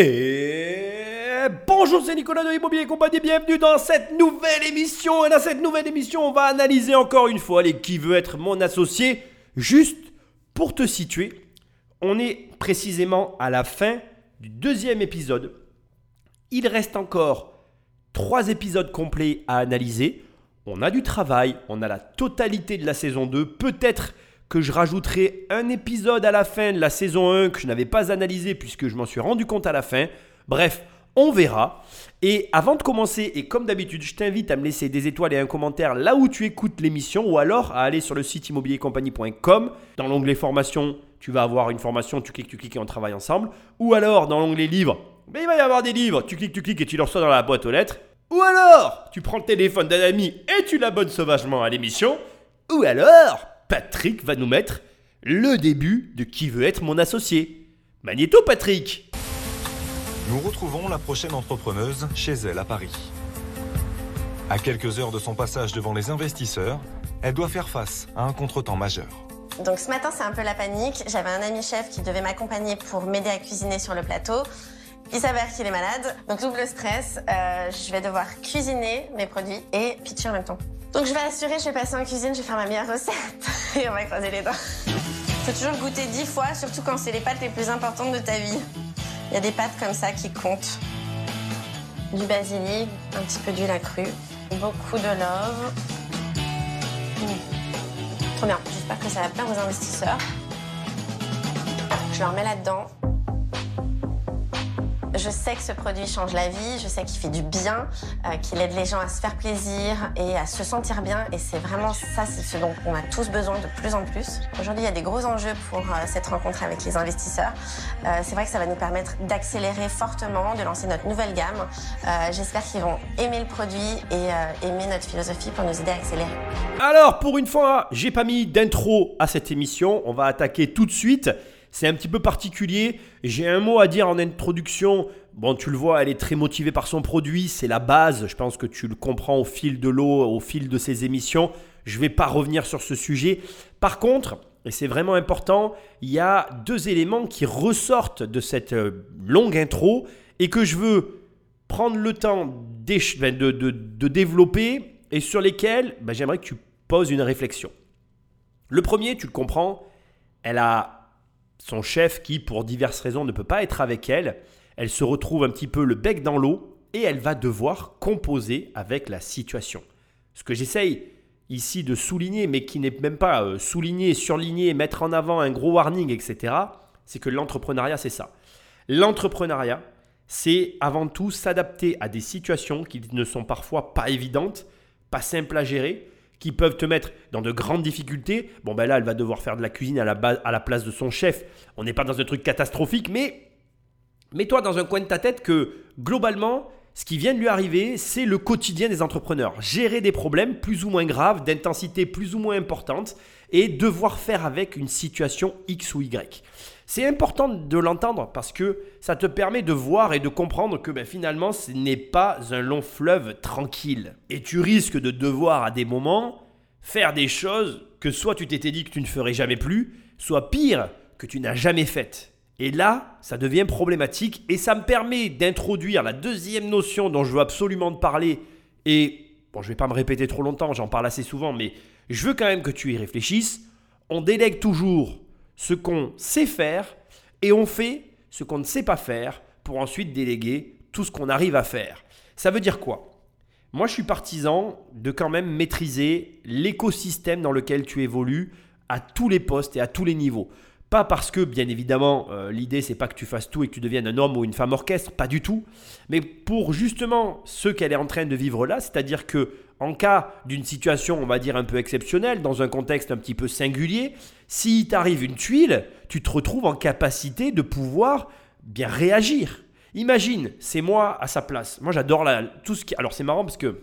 Et bonjour, c'est Nicolas de Immobilier Compagnie, bienvenue dans cette nouvelle émission. Et dans cette nouvelle émission, on va analyser encore une fois les qui veut être mon associé. Juste pour te situer, on est précisément à la fin du deuxième épisode. Il reste encore trois épisodes complets à analyser. On a du travail, on a la totalité de la saison 2, peut-être que je rajouterai un épisode à la fin de la saison 1 que je n'avais pas analysé puisque je m'en suis rendu compte à la fin. Bref, on verra. Et avant de commencer, et comme d'habitude, je t'invite à me laisser des étoiles et un commentaire là où tu écoutes l'émission ou alors à aller sur le site immobiliercompagnie.com. Dans l'onglet formation, tu vas avoir une formation, tu cliques, tu cliques et on travaille ensemble. Ou alors dans l'onglet livres, il va y avoir des livres, tu cliques, tu cliques et tu le reçois dans la boîte aux lettres. Ou alors, tu prends le téléphone d'un ami et tu l'abonnes sauvagement à l'émission. Ou alors, Patrick va nous mettre le début de Qui veut être mon associé. Magnéto Patrick Nous retrouvons la prochaine entrepreneuse chez elle à Paris. À quelques heures de son passage devant les investisseurs, elle doit faire face à un contretemps majeur. Donc ce matin, c'est un peu la panique. J'avais un ami chef qui devait m'accompagner pour m'aider à cuisiner sur le plateau. Il s'avère qu'il est malade, donc double stress. Euh, je vais devoir cuisiner mes produits et pitcher en même temps. Donc je vais assurer, je vais passer en cuisine, je vais faire ma meilleure recette et on va croiser les dents. Faut toujours goûter dix fois, surtout quand c'est les pâtes les plus importantes de ta vie. Il y a des pâtes comme ça qui comptent. Du basilic, un petit peu d'huile accrue, beaucoup de love. Mmh. Trop bien, j'espère que ça va plaire aux investisseurs. Je leur mets là-dedans. Je sais que ce produit change la vie, je sais qu'il fait du bien, euh, qu'il aide les gens à se faire plaisir et à se sentir bien. Et c'est vraiment ça, c'est ce dont on a tous besoin de plus en plus. Aujourd'hui, il y a des gros enjeux pour euh, cette rencontre avec les investisseurs. Euh, c'est vrai que ça va nous permettre d'accélérer fortement, de lancer notre nouvelle gamme. J'espère qu'ils vont aimer le produit et aimer notre philosophie pour nous aider à accélérer. Alors, pour une fois, j'ai pas mis d'intro à cette émission. On va attaquer tout de suite. C'est un petit peu particulier. J'ai un mot à dire en introduction. Bon, tu le vois, elle est très motivée par son produit. C'est la base. Je pense que tu le comprends au fil de l'eau, au fil de ces émissions. Je ne vais pas revenir sur ce sujet. Par contre, et c'est vraiment important, il y a deux éléments qui ressortent de cette euh, longue intro et que je veux prendre le temps de, développer et sur lesquels ben, j'aimerais que tu poses une réflexion. Le premier, tu le comprends, elle a son chef qui, pour diverses raisons, ne peut pas être avec elle. Elle se retrouve un petit peu le bec dans l'eau et elle va devoir composer avec la situation. Ce que j'essaye ici de souligner, mais qui n'est même pas euh, souligné, surligné, mettre en avant un gros warning, etc., c'est que l'entrepreneuriat, c'est ça. L'entrepreneuriat, c'est avant tout s'adapter à des situations qui ne sont parfois pas évidentes, pas simples à gérer, qui peuvent te mettre dans de grandes difficultés. Bon, ben là, elle va devoir faire de la cuisine à la, base, à la place de son chef. On n'est pas dans un truc catastrophique, mais mets-toi dans un coin de ta tête que globalement, ce qui vient de lui arriver, c'est le quotidien des entrepreneurs. Gérer des problèmes plus ou moins graves, d'intensité plus ou moins importante, et devoir faire avec une situation X ou Y. C'est important de l'entendre parce que ça te permet de voir et de comprendre que ben, finalement ce n'est pas un long fleuve tranquille. Et tu risques de devoir à des moments faire des choses que soit tu t'étais dit que tu ne ferais jamais plus, soit pire, que tu n'as jamais faites. Et là, ça devient problématique et ça me permet d'introduire la deuxième notion dont je veux absolument te parler. Et bon, je vais pas me répéter trop longtemps, j'en parle assez souvent, mais je veux quand même que tu y réfléchisses. On délègue toujours ce qu'on sait faire et on fait ce qu'on ne sait pas faire pour ensuite déléguer tout ce qu'on arrive à faire. Ça veut dire quoi? Moi, je suis partisan de quand même maîtriser l'écosystème dans lequel tu évolues à tous les postes et à tous les niveaux. Pas parce que, bien évidemment, euh, l'idée c'est pas que tu fasses tout et que tu deviennes un homme ou une femme orchestre, pas du tout, mais pour justement ce qu'elle est en train de vivre là, c'est-à-dire que en cas d'une situation, on va dire un peu exceptionnelle, dans un contexte un petit peu singulier, s'il t'arrive une tuile, tu te retrouves en capacité de pouvoir bien réagir. Imagine, c'est moi à sa place. Moi, j'adore tout ce qui. Alors, c'est marrant parce que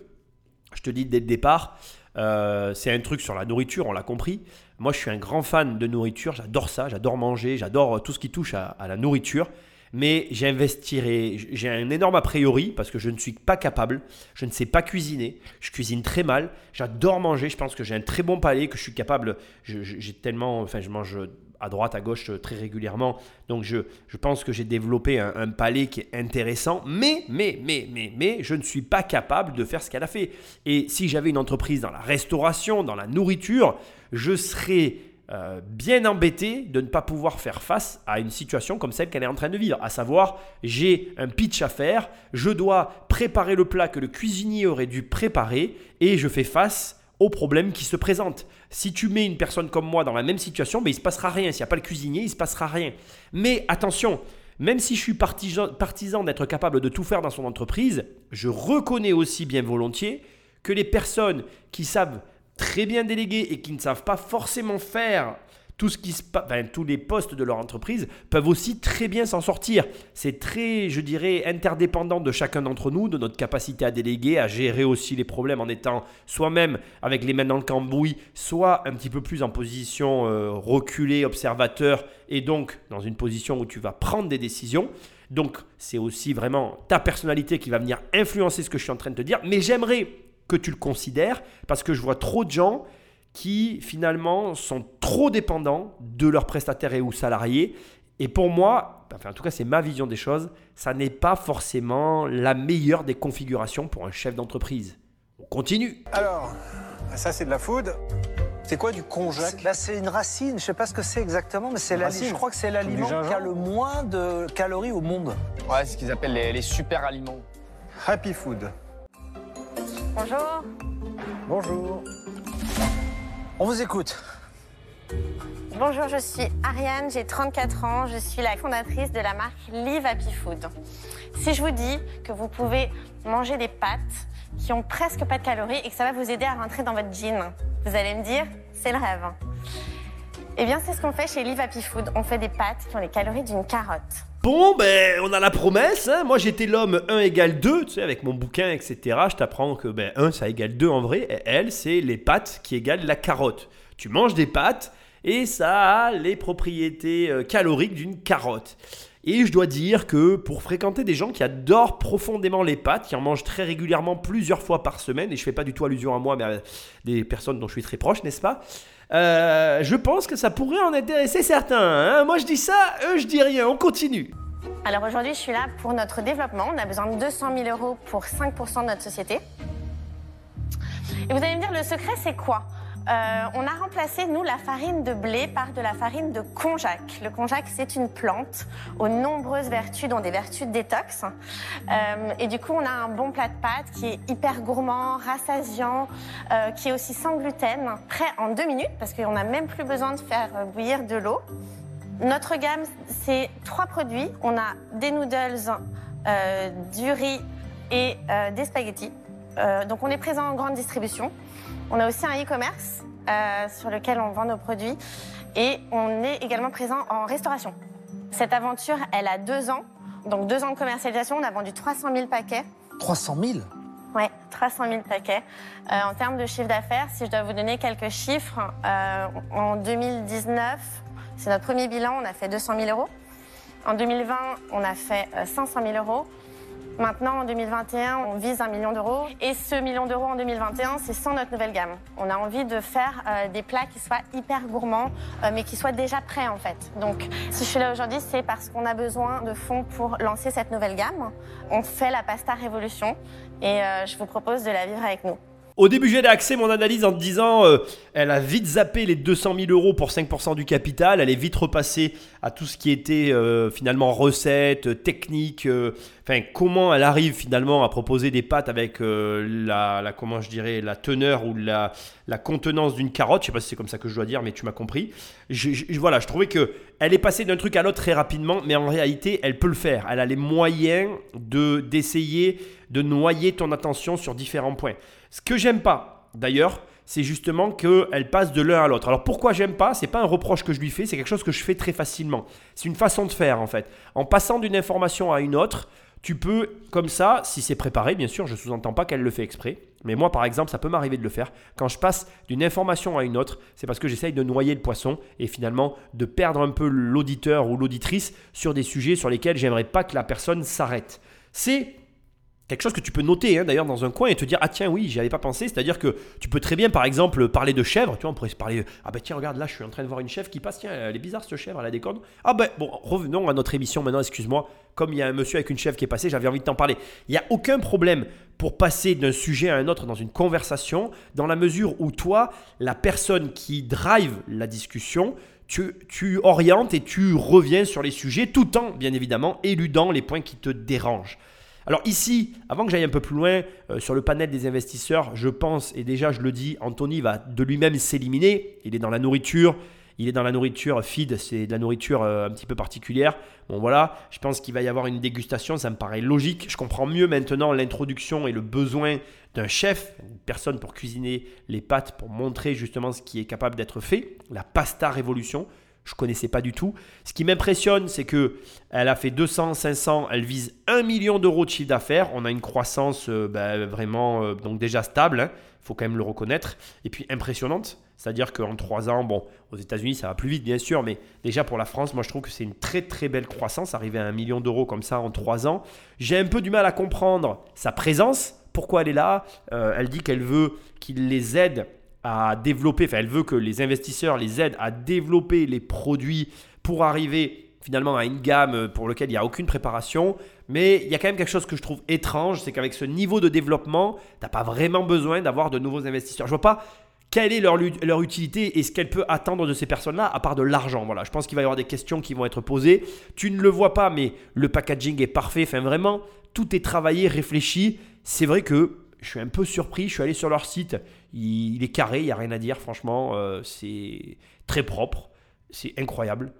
je te dis dès le départ, euh, c'est un truc sur la nourriture, on l'a compris. Moi, je suis un grand fan de nourriture. J'adore ça, j'adore manger, j'adore tout ce qui touche à la nourriture. Mais j'investirai, j'ai un énorme a priori parce que je ne suis pas capable, je ne sais pas cuisiner, je cuisine très mal, j'adore manger, je pense que j'ai un très bon palais, que je suis capable, je- je- j'ai tellement, enfin je mange à droite, à gauche très régulièrement. Donc je, pense que j'ai développé un, un, palais qui est intéressant. Mais, mais, mais, mais, mais, je ne suis pas capable de faire ce qu'elle a fait. Et si j'avais une entreprise dans la restauration, dans la nourriture, je serais euh, bien embêté de ne pas pouvoir faire face à une situation comme celle qu'elle est en train de vivre. À savoir, j'ai un pitch à faire, je dois préparer le plat que le cuisinier aurait dû préparer et je fais face aux problèmes qui se présentent. Si tu mets une personne comme moi dans la même situation, mais ben, il ne se passera rien. S'il n'y a pas le cuisinier, il ne se passera rien. Mais attention, même si je suis partisan d'être capable de tout faire dans son entreprise, je reconnais aussi bien volontiers que les personnes qui savent très bien délégués et qui ne savent pas forcément faire tout ce qui se tous les postes de leur entreprise peuvent aussi très bien s'en sortir. C'est très, je dirais, interdépendant de chacun d'entre nous, de notre capacité à déléguer, à gérer aussi les problèmes en étant soi-même avec les mains dans le cambouis, soit un petit peu plus en position euh, reculée, observateur, et donc dans une position où tu vas prendre des décisions. Donc c'est aussi vraiment ta personnalité qui va venir influencer ce que je suis en train de te dire. Mais j'aimerais que tu le considères, parce que je vois trop de gens qui finalement sont trop dépendants de leurs prestataires et ou salariés. Et pour moi, enfin en tout cas c'est ma vision des choses, ça n'est pas forcément la meilleure des configurations pour un chef d'entreprise. On continue. Alors, ça c'est de la food. C'est quoi du konjac bah, C'est une racine, je ne sais pas ce que c'est exactement, mais c'est je crois que c'est l'aliment qui a le moins de calories au monde. Ouais, c'est ce qu'ils appellent les, les super aliments. Happy food. Bonjour. Bonjour. On vous écoute. Bonjour, je suis Ariane, j'ai 34 ans, je suis la fondatrice de la marque Live Happy Food. Si je vous dis que vous pouvez manger des pâtes qui ont presque pas de calories et que ça va vous aider à rentrer dans votre jean, vous allez me dire, c'est le rêve. Eh bien, c'est ce qu'on fait chez Live Happy Food. On fait des pâtes qui ont les calories d'une carotte. Bon, ben, on a la promesse. Hein. Moi, j'étais l'homme 1 égale 2, tu sais, avec mon bouquin, etc. Je t'apprends que ben, 1, ça égale 2 en vrai. Et elle, c'est les pâtes qui égalent la carotte. Tu manges des pâtes et ça a les propriétés euh, caloriques d'une carotte. Et je dois dire que pour fréquenter des gens qui adorent profondément les pâtes, qui en mangent très régulièrement plusieurs fois par semaine, et je fais pas du tout allusion à moi, mais à des personnes dont je suis très proche, n'est-ce pas? Euh, je pense que ça pourrait en intéresser certains. Hein. Moi je dis ça, eux je dis rien, on continue. Alors aujourd'hui je suis là pour notre développement. On a besoin de 200 000 euros pour 5% de notre société. Et vous allez me dire, le secret c'est quoi? Euh, on a remplacé, nous, la farine de blé par de la farine de konjac. Le konjac, c'est une plante aux nombreuses vertus, dont des vertus détox. Euh, et du coup, on a un bon plat de pâtes qui est hyper gourmand, rassasiant, euh, qui est aussi sans gluten, prêt en deux minutes, parce qu'on n'a même plus besoin de faire bouillir de l'eau. Notre gamme, c'est trois produits. On a des noodles, du riz et des spaghettis. Donc on est présent en grande distribution. On a aussi un e-commerce euh, sur lequel on vend nos produits et on est également présent en restauration. Cette aventure, elle a deux ans, donc deux ans de commercialisation. On a vendu 300 000 paquets. 300 000 Oui, 300 000 paquets. Euh, en termes de chiffre d'affaires, si je dois vous donner quelques chiffres, euh, en 2019, c'est notre premier bilan, on a fait 200 000 euros. En 2020, on a fait 500 000 euros. Maintenant, en 2021, on vise un million d'euros. Et ce million d'euros en 2021, c'est sans notre nouvelle gamme. On a envie de faire euh, des plats qui soient hyper gourmands, euh, mais qui soient déjà prêts en fait. Donc, si je suis là aujourd'hui, c'est parce qu'on a besoin de fonds pour lancer cette nouvelle gamme. On fait la pasta révolution et euh, je vous propose de la vivre avec nous. Au début, j'ai axé mon analyse en te disant euh, elle a vite zappé les 200 000 euros pour 5% du capital. Elle est vite repassée à tout ce qui était euh, finalement recette, technique. Euh, enfin, comment elle arrive finalement à proposer des pâtes avec la, comment je dirais, la teneur ou la, la contenance d'une carotte. Je sais pas si c'est comme ça que je dois dire, mais tu m'as compris. Voilà, je trouvais que elle est passée d'un truc à l'autre très rapidement, mais en réalité, elle peut le faire. Elle a les moyens de d'essayer de noyer ton attention sur différents points. Ce que j'aime pas, d'ailleurs, c'est justement qu'elle passe de l'un à l'autre. Alors pourquoi j'aime pas C'est pas un reproche que je lui fais, c'est quelque chose que je fais très facilement. C'est une façon de faire en fait. En passant d'une information à une autre, tu peux, comme ça, si c'est préparé, bien sûr, je ne sous-entends pas qu'elle le fait exprès. Mais moi, par exemple, ça peut m'arriver de le faire. Quand je passe d'une information à une autre, c'est parce que j'essaye de noyer le poisson et finalement de perdre un peu l'auditeur ou l'auditrice sur des sujets sur lesquels j'aimerais pas que la personne s'arrête. C'est quelque chose que tu peux noter hein, d'ailleurs dans un coin et te dire ah tiens oui j'y avais pas pensé. C'est à dire que tu peux très bien par exemple parler de chèvre tu vois on pourrait se parler ah ben tiens regarde là je suis en train de voir une chèvre qui passe. Tiens elle est bizarre cette chèvre elle a des cornes. Ah ben bon revenons à notre émission maintenant excuse-moi. Comme il y a un monsieur avec une chèvre qui est passé j'avais envie de t'en parler. Il n'y a aucun problème pour passer d'un sujet à un autre dans une conversation dans la mesure où toi la personne qui drive la discussion tu, tu, orientes et tu reviens sur les sujets tout en, bien évidemment, éludant les points qui te dérangent. Alors ici, avant que j'aille un peu plus loin euh, sur le panel des investisseurs, je pense, et déjà je le dis, Anthony va de lui-même s'éliminer. Il est dans la nourriture, il est dans la nourriture feed, c'est de la nourriture euh, un petit peu particulière. Bon voilà, je pense qu'il va y avoir une dégustation, ça me paraît logique. Je comprends mieux maintenant l'introduction et le besoin d'un chef, une personne pour cuisiner les pâtes, pour montrer justement ce qui est capable d'être fait. La pasta révolution, je connaissais pas du tout. Ce qui m'impressionne, c'est que elle a fait 200, 500, elle vise 1 million d'euros de chiffre d'affaires. On a une croissance euh, ben, vraiment euh, donc déjà stable, il hein. faut quand même le reconnaître, et puis impressionnante. C'est-à-dire qu'en 3 ans, aux États-Unis, ça va plus vite, bien sûr, mais déjà pour la France, moi je trouve que c'est une très très belle croissance, arriver à 1 million d'euros comme ça en 3 ans. J'ai un peu du mal à comprendre sa présence, pourquoi elle est là? Euh, elle dit qu'elle veut qu'il les aide à développer, enfin elle veut que les investisseurs les aident à développer les produits pour arriver finalement à une gamme pour laquelle il n'y a aucune préparation. Mais il y a quand même quelque chose que je trouve étrange, c'est qu'avec ce niveau de développement, tu n'as pas vraiment besoin d'avoir de nouveaux investisseurs. Je vois pas quelle est leur, leur utilité et ce qu'elle peut attendre de ces personnes-là, à part de l'argent. Voilà, je pense qu'il va y avoir des questions qui vont être posées. Tu ne le vois pas, mais le packaging est parfait. Enfin, vraiment, tout est travaillé, réfléchi. C'est vrai que je suis un peu surpris. Je suis allé sur leur site. Il, est carré, il n'y a rien à dire. Franchement, euh, c'est très propre. C'est incroyable.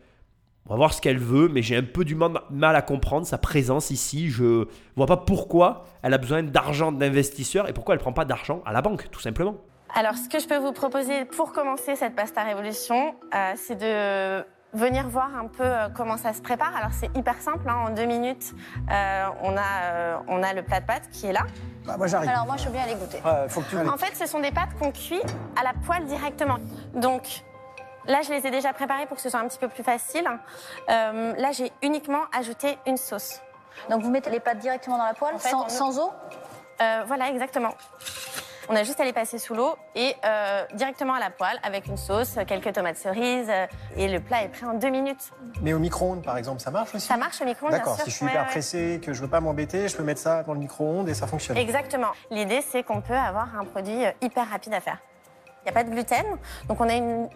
On va voir ce qu'elle veut, mais j'ai un peu du mal à comprendre sa présence ici. Je vois pas pourquoi elle a besoin d'argent d'investisseurs et pourquoi elle ne prend pas d'argent à la banque, tout simplement. Alors, ce que je peux vous proposer pour commencer cette pasta révolution, euh, c'est de venir voir un peu euh, comment ça se prépare. Alors c'est hyper simple, hein. en deux minutes, euh, on, a, euh, on a le plat de pâtes qui est là. Bah, moi j'arrive. Alors moi je veux bien aller goûter. faut que tu en fait, ce sont des pâtes qu'on cuit à la poêle directement. Donc là, je les ai déjà préparées pour que ce soit un petit peu plus facile. là, j'ai uniquement ajouté une sauce. Donc vous mettez les pâtes directement dans la poêle, sans, sans eau? Voilà, exactement. On a juste à les passer sous l'eau et euh, directement à la poêle avec une sauce, quelques tomates cerises euh, et le plat est prêt en deux minutes. Mais au micro-ondes, par exemple, ça marche aussi Ça marche au micro-ondes, D'accord, si je suis hyper pressé, que je veux pas m'embêter, je peux mettre ça dans le micro-ondes et ça fonctionne. Exactement. L'idée, c'est qu'on peut avoir un produit euh, hyper rapide à faire. Il n'y a pas de gluten, donc on a une,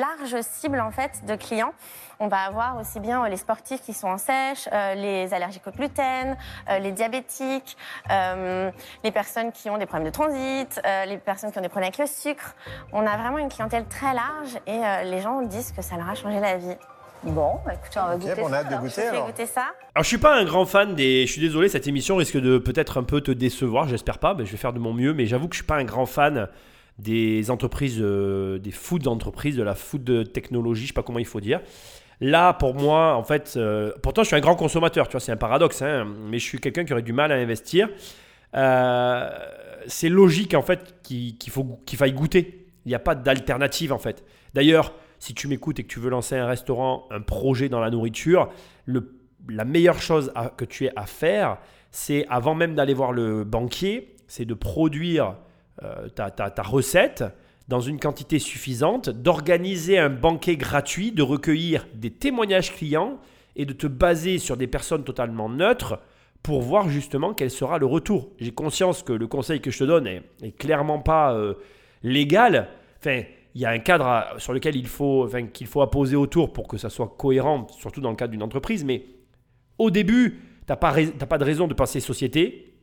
large cible en fait de clients. On va avoir aussi bien euh, les sportifs qui sont en sèche, euh, les allergiques au gluten, euh, les diabétiques, les personnes qui ont des problèmes de transit, les personnes qui ont des problèmes avec le sucre. On a vraiment une clientèle très large et les gens disent que ça leur a changé la vie. Bon, bah, écoutez, on va goûter on a hâte de goûter alors. goûter ça. Alors je suis pas un grand fan des. Je suis désolé, cette émission risque de peut-être un peu te décevoir. J'espère pas. mais je vais faire de mon mieux, mais j'avoue que je suis pas un grand fan des entreprises, euh, des food entreprises, de la food technologie, je sais pas comment il faut dire. Là, pour moi, en fait, euh, pourtant je suis un grand consommateur, tu vois, c'est un paradoxe, hein, mais je suis quelqu'un qui aurait du mal à investir. Euh, c'est logique en fait qu'il faut qu'il faille goûter. Il n'y a pas d'alternative en fait. D'ailleurs, si tu m'écoutes et que tu veux lancer un restaurant, un projet dans la nourriture, la meilleure chose que tu aies à faire, c'est avant même d'aller voir le banquier, c'est de produire euh, ta, recette dans une quantité suffisante, d'organiser un banquet gratuit, de recueillir des témoignages clients et de te baser sur des personnes totalement neutres pour voir justement quel sera le retour. J'ai conscience que le conseil que je te donne est, clairement pas euh, légal. Enfin, il y a un cadre sur lequel il faut, enfin, qu'il faut apposer autour pour que ça soit cohérent, surtout dans le cadre d'une entreprise. Mais au début, tu n'as pas, pas de raison de passer société.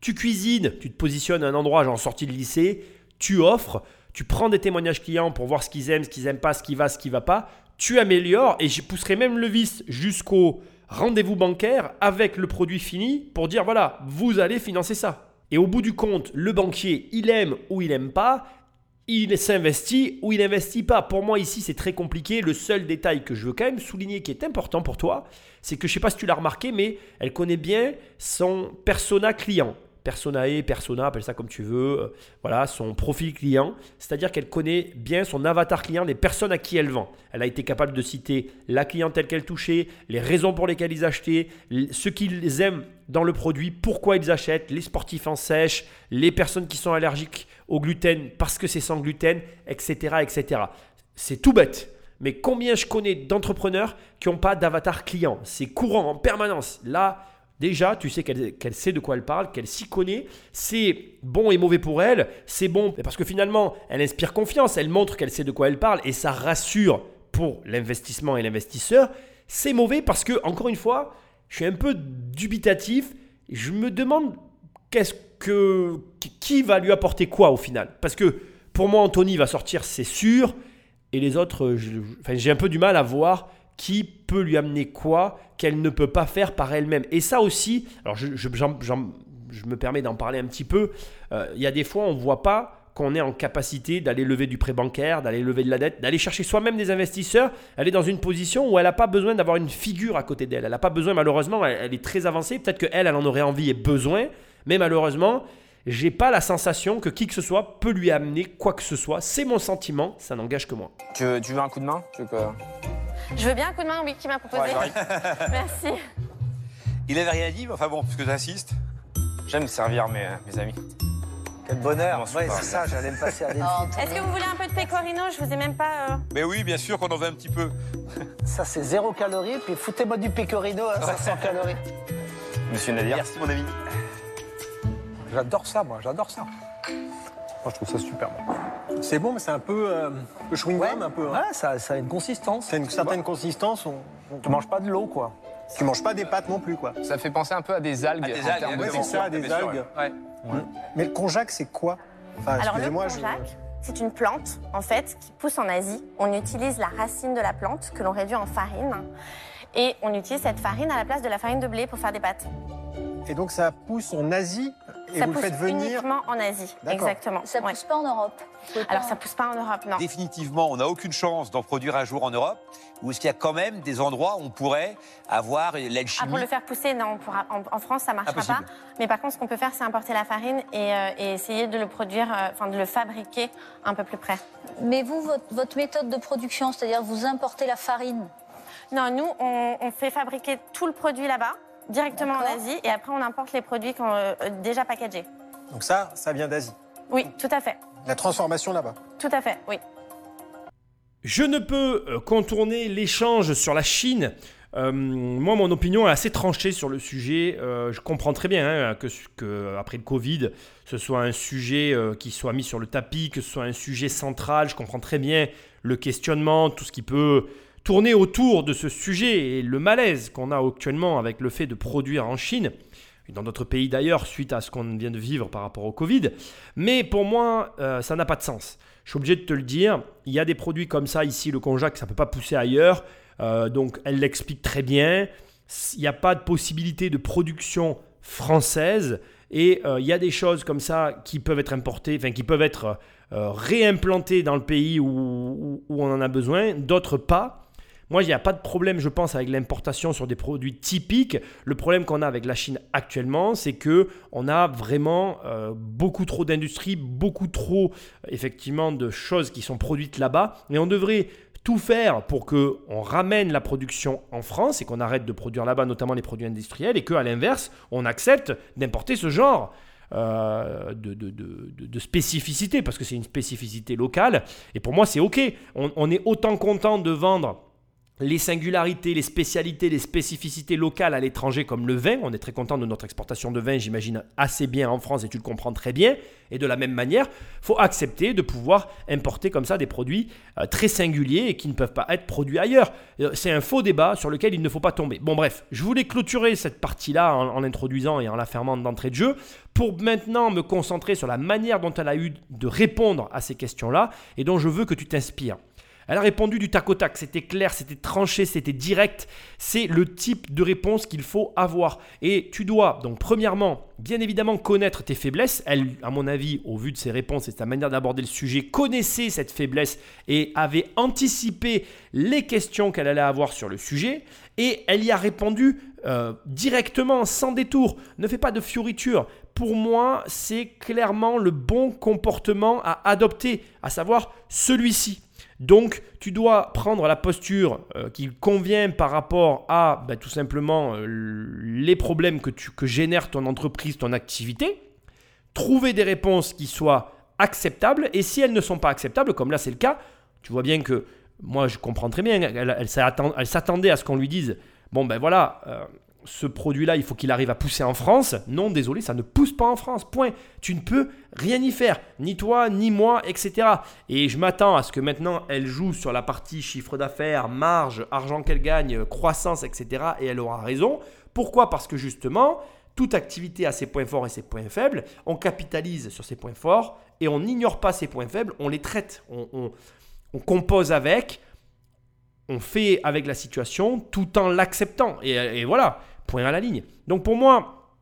Tu cuisines, tu te positionnes à un endroit genre sortie de lycée, tu offres, tu prends des témoignages clients pour voir ce qu'ils aiment, ce qu'ils n'aiment pas, ce qui va, ce qui va pas, tu améliores et je pousserai même le vice jusqu'au rendez-vous bancaire avec le produit fini pour dire voilà, vous allez financer ça. Et au bout du compte, le banquier, il aime ou il n'aime pas, il s'investit ou il n'investit pas. Pour moi, ici, c'est très compliqué. Le seul détail que je veux quand même souligner qui est important pour toi, c'est que je ne sais pas si tu l'as remarqué, mais elle connaît bien son persona client personae, persona, appelle ça comme tu veux, euh, voilà, son profil client, c'est-à-dire qu'elle connaît bien son avatar client, les personnes à qui elle vend. Elle a été capable de citer la clientèle qu'elle touchait, les raisons pour lesquelles ils achetaient, ce qu'ils aiment dans le produit, pourquoi ils achètent, les sportifs en sèche, les personnes qui sont allergiques au gluten parce que c'est sans gluten, etc. etc. C'est tout bête. Mais combien je connais d'entrepreneurs qui n'ont pas d'avatar client? C'est courant en permanence. Là, déjà, tu sais qu'elle sait de quoi elle parle, qu'elle s'y connaît. C'est bon et mauvais pour elle. C'est bon parce que finalement, elle inspire confiance, elle montre qu'elle sait de quoi elle parle et ça rassure pour l'investissement et l'investisseur. C'est mauvais parce que, encore une fois, je suis un peu dubitatif. Je me demande qu'est-ce que qui va lui apporter quoi au final. Parce que pour moi, Anthony va sortir, c'est sûr. Et les autres, j'ai un peu du mal à voir qui peut lui amener quoi qu'elle ne peut pas faire par elle-même. Et ça aussi, alors je, me permets d'en parler un petit peu, euh, il y a des fois on ne voit pas qu'on est en capacité d'aller lever du prêt bancaire, d'aller lever de la dette, d'aller chercher soi-même des investisseurs. Elle est dans une position où elle n'a pas besoin d'avoir une figure à côté d'elle. Elle n'a pas besoin, malheureusement, elle, est très avancée. Peut-être qu'elle, elle en aurait envie et besoin, mais malheureusement, j'ai pas la sensation que qui que ce soit peut lui amener quoi que ce soit. C'est mon sentiment, ça n'engage que moi. Tu veux, tu veux un coup de main? Je veux bien un coup de main, oui, qui m'a proposé. Merci. Il avait rien dit, mais enfin bon, puisque tu insistes. J'aime servir mes, mes amis. Quel bonheur. Ouais, c'est ça, j'allais me passer à. Oh, Est-ce que vous voulez un peu de pecorino? Je vous ai même pas. Euh, Mais oui, bien sûr qu'on en veut un petit peu. Ça, c'est zéro calorie, puis foutez-moi du pecorino à 500 calories. Monsieur Nadir. Merci, mon ami. J'adore ça, moi, j'adore ça. Moi, je trouve ça super bon. C'est bon, mais c'est un peu euh, chewing-gum, un peu. Hein. Ouais, ça, ça, a une consistance. C'est une certaine consistance. On, Tu manges pas de l'eau, quoi. Tu manges pas des pâtes non plus, quoi. Ça fait penser un peu à des algues. À des algues, ouais, c'est ça, des algues. Ouais. Mais le konjac, c'est quoi? Alors le konjac, c'est une plante en fait qui pousse en Asie. On utilise la racine de la plante que l'on réduit en farine et on utilise cette farine à la place de la farine de blé pour faire des pâtes. Et donc ça pousse en Asie et ça vous pousse le faites venir uniquement en Asie, exactement. Ça pousse pas en Europe. Alors ça pousse pas en Europe, non. Définitivement, on n'a aucune chance d'en produire un jour en Europe. Ou est-ce qu'il y a quand même des endroits où on pourrait avoir l'alchimie ah, Pour le faire pousser, non, on pourra, en, France ça marchera pas. Mais par contre, ce qu'on peut faire, c'est importer la farine et, euh, essayer de le produire, euh, enfin de le fabriquer un peu plus près. Mais vous, votre, méthode de production, c'est-à-dire vous importez la farine? Non, nous, on fait fabriquer tout le produit là-bas directement en Asie et après on importe les produits euh, déjà packagés. Donc ça, ça vient d'Asie Oui, tout à fait. La transformation là-bas Tout à fait, oui. Je ne peux euh, contourner l'échange sur la Chine. Euh, moi, mon opinion est assez tranchée sur le sujet. je comprends très bien hein, que, que, après le Covid, ce soit un sujet qui soit mis sur le tapis, que ce soit un sujet central. Je comprends très bien le questionnement, tout ce qui peut tourner autour de ce sujet et le malaise qu'on a actuellement avec le fait de produire en Chine, et dans d'autres pays d'ailleurs, suite à ce qu'on vient de vivre par rapport au Covid. Mais pour moi, euh, ça n'a pas de sens. Je suis obligé de te le dire. Il y a des produits comme ça ici, le konjac, ça ne peut pas pousser ailleurs. Euh, donc elle l'explique très bien. Il n'y a pas de possibilité de production française. Et euh, il y a des choses comme ça qui peuvent être importées, enfin qui peuvent être réimplantées dans le pays où on en a besoin, d'autres pas. Moi, il n'y a pas de problème, je pense, avec l'importation sur des produits typiques. Le problème qu'on a avec la Chine actuellement, c'est que on a vraiment euh, beaucoup trop d'industries, beaucoup trop effectivement de choses qui sont produites là-bas, et on devrait tout faire pour que on ramène la production en France et qu'on arrête de produire là-bas, notamment les produits industriels, et qu'à l'inverse, on accepte d'importer ce genre. Euh, de, de, spécificité, parce que c'est une spécificité locale. Et pour moi, c'est OK. on, est autant content de vendre les singularités, les spécialités, les spécificités locales à l'étranger comme le vin. On est très content de notre exportation de vin, j'imagine, assez bien en France et tu le comprends très bien. Et de la même manière, il faut accepter de pouvoir importer comme ça des produits euh, très singuliers et qui ne peuvent pas être produits ailleurs. Euh, c'est un faux débat sur lequel il ne faut pas tomber. Bon bref, je voulais clôturer cette partie-là en, en l'introduisant et en la fermant d'entrée de jeu pour maintenant me concentrer sur la manière dont elle a eu de répondre à ces questions-là et dont je veux que tu t'inspires. Elle a répondu du tac au tac, c'était clair, c'était tranché, c'était direct. C'est le type de réponse qu'il faut avoir. Et tu dois, donc premièrement, bien évidemment connaître tes faiblesses. Elle, à mon avis, au vu de ses réponses et de sa manière d'aborder le sujet, connaissait cette faiblesse et avait anticipé les questions qu'elle allait avoir sur le sujet. Et elle y a répondu euh, directement, sans détour. Ne fais pas de fioritures. Pour moi, c'est clairement le bon comportement à adopter, à savoir celui-ci. Donc, tu dois prendre la posture euh, qui convient par rapport à ben, tout simplement euh, les problèmes que, tu, que génère ton entreprise, ton activité. Trouver des réponses qui soient acceptables. Et si elles ne sont pas acceptables, comme là c'est le cas, tu vois bien que moi je comprends très bien, elle, s'attendait à ce qu'on lui dise bon ben voilà, euh, ce produit-là, il faut qu'il arrive à pousser en France. Non, désolé, ça ne pousse pas en France. Point. Tu ne peux rien y faire. Ni toi, ni moi, etc. Et je m'attends à ce que maintenant, elle joue sur la partie chiffre d'affaires, marge, argent qu'elle gagne, croissance, etc. Et elle aura raison. Pourquoi? Parce que justement, toute activité a ses points forts et ses points faibles. On capitalise sur ses points forts et on n'ignore pas ses points faibles. On les traite. on compose avec on fait avec la situation tout en l'acceptant. Et, voilà, point à la ligne. Donc pour moi,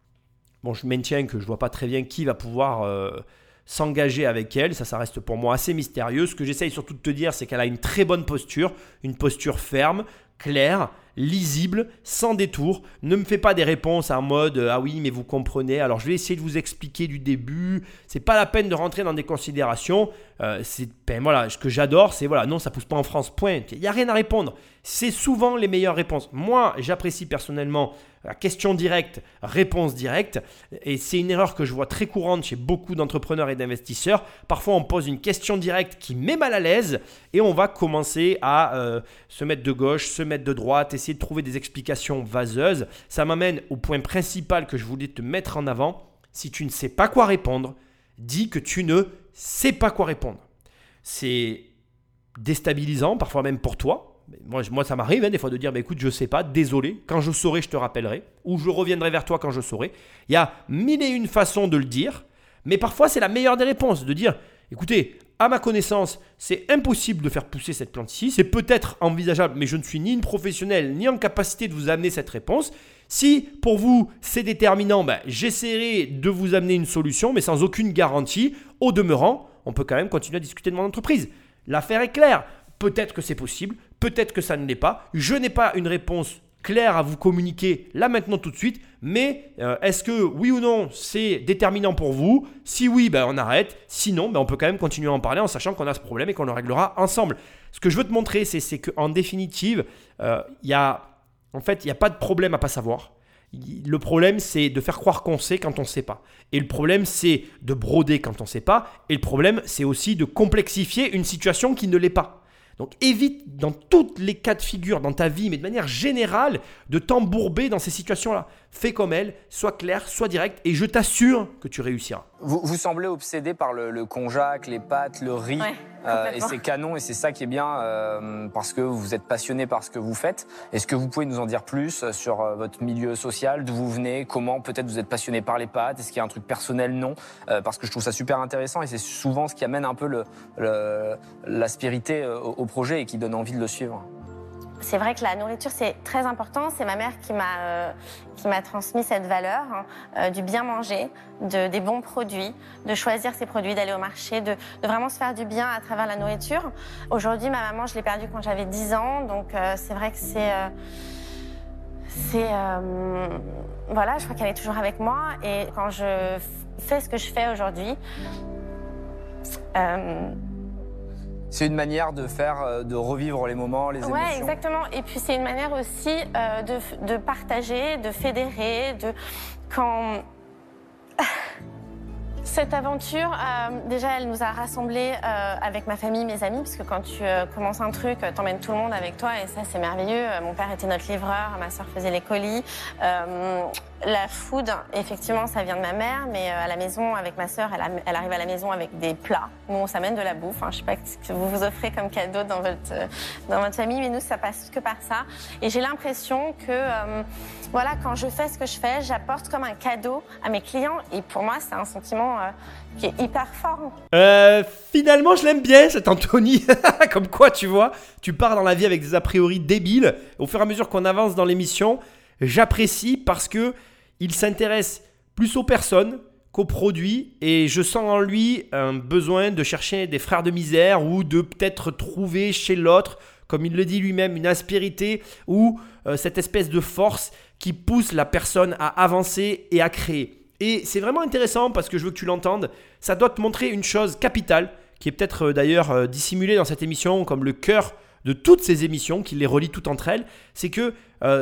je maintiens que je ne vois pas très bien qui va pouvoir euh, s'engager avec elle. Ça, ça reste pour moi assez mystérieux. Ce que j'essaye surtout de te dire, c'est qu'elle a une très bonne posture, une posture ferme, claire, lisible, sans détour. Ne me fais pas des réponses en mode ah oui, mais vous comprenez. Alors je vais essayer de vous expliquer du début. C'est pas la peine de rentrer dans des considérations. Euh, c'est ben, voilà, ce que j'adore, c'est voilà, non, ça pousse pas en France. Point. Il y a rien à répondre. C'est souvent les meilleures réponses. Moi, j'apprécie personnellement question directe, réponse directe. Et c'est une erreur que je vois très courante chez beaucoup d'entrepreneurs et d'investisseurs. Parfois, on pose une question directe qui met mal à l'aise et on va commencer à euh, se mettre de gauche, se mettre de droite, essayer de trouver des explications vaseuses. Ça m'amène au point principal que je voulais te mettre en avant. Si tu ne sais pas quoi répondre, dis que tu ne sais pas quoi répondre. C'est déstabilisant, parfois même pour toi, moi, ça m'arrive hein, des fois de dire, bah, écoute, je sais pas, désolé, quand je saurai, je te rappellerai, ou je reviendrai vers toi quand je saurai. Il y a mille et une façons de le dire, mais parfois c'est la meilleure des réponses, de dire, écoutez, à ma connaissance, c'est impossible de faire pousser cette plante ici, c'est peut-être envisageable, mais je ne suis ni une professionnelle, ni en capacité de vous amener cette réponse. Si pour vous c'est déterminant, ben, j'essaierai de vous amener une solution, mais sans aucune garantie. Au demeurant, on peut quand même continuer à discuter de mon entreprise. L'affaire est claire. Peut-être que c'est possible, peut-être que ça ne l'est pas. Je n'ai pas une réponse claire à vous communiquer là maintenant tout de suite, mais euh, est-ce que oui ou non c'est déterminant pour vous? Si oui, ben, on arrête. Sinon, ben, on peut quand même continuer à en parler en sachant qu'on a ce problème et qu'on le réglera ensemble. Ce que je veux te montrer, c'est qu'en définitive, euh, il y a, en fait, il n'y a pas de problème à pas savoir. Le problème, c'est de faire croire qu'on sait quand on ne sait pas. Et le problème, c'est de broder quand on ne sait pas. Et le problème, c'est aussi de complexifier une situation qui ne l'est pas. Donc évite dans tous les cas de figure dans ta vie, mais de manière générale, de t'embourber dans ces situations-là. Fais comme elle, sois clair, sois direct, et je t'assure que tu réussiras. Vous, semblez obsédé par le, le, konjac, les pâtes, le riz, euh, et c'est canon, et c'est ça qui est bien, euh, parce que vous êtes passionné par ce que vous faites. Est-ce que vous pouvez nous en dire plus sur euh, votre milieu social, d'où vous venez, comment peut-être vous êtes passionné par les pâtes, est-ce qu'il y a un truc personnel, non Parce que je trouve ça super intéressant, et c'est souvent ce qui amène un peu l'aspérité au, au projet et qui donne envie de le suivre. C'est vrai que la nourriture, c'est très important. C'est ma mère qui m'a euh, qui m'a transmis cette valeur hein, euh, du bien manger, de, des bons produits, de choisir ses produits, d'aller au marché, de, de, vraiment se faire du bien à travers la nourriture. Aujourd'hui, ma maman, je l'ai perdue quand j'avais 10 ans, donc euh, c'est vrai que c'est c'est voilà, je crois qu'elle est toujours avec moi et quand je fais ce que je fais aujourd'hui. C'est une manière de faire, euh, de revivre les moments, les émotions. Ouais, exactement. Et puis c'est une manière aussi euh, de, de, partager, de fédérer, de quand cette aventure, euh, déjà, elle nous a rassemblés avec ma famille, mes amis, parce que quand tu commences un truc, t'emmènes tout le monde avec toi, et ça, c'est merveilleux. Mon père était notre livreur, ma soeur faisait les colis. La food, effectivement, ça vient de ma mère, mais euh, à la maison, avec ma sœur, elle, arrive à la maison avec des plats. Nous, on s'amène de la bouffe. Hein. Je sais pas ce que vous vous offrez comme cadeau dans votre, euh, dans votre famille, mais nous, ça passe que par ça. Et j'ai l'impression que, euh, voilà, quand je fais ce que je fais, j'apporte comme un cadeau à mes clients. Et pour moi, c'est un sentiment qui est hyper fort. finalement, je l'aime bien, cet Anthony. comme quoi, tu vois, tu pars dans la vie avec des a priori débiles. Au fur et à mesure qu'on avance dans l'émission, j'apprécie parce que il s'intéresse plus aux personnes qu'aux produits et je sens en lui un besoin de chercher des frères de misère ou de peut-être trouver chez l'autre comme il le dit lui-même, une aspérité ou euh, cette espèce de force qui pousse la personne à avancer et à créer. Et c'est vraiment intéressant parce que je veux que tu l'entendes. Ça doit te montrer une chose capitale, qui est peut-être euh, d'ailleurs euh, dissimulée dans cette émission comme le cœur de toutes ces émissions, qui les relient toutes entre elles. C'est que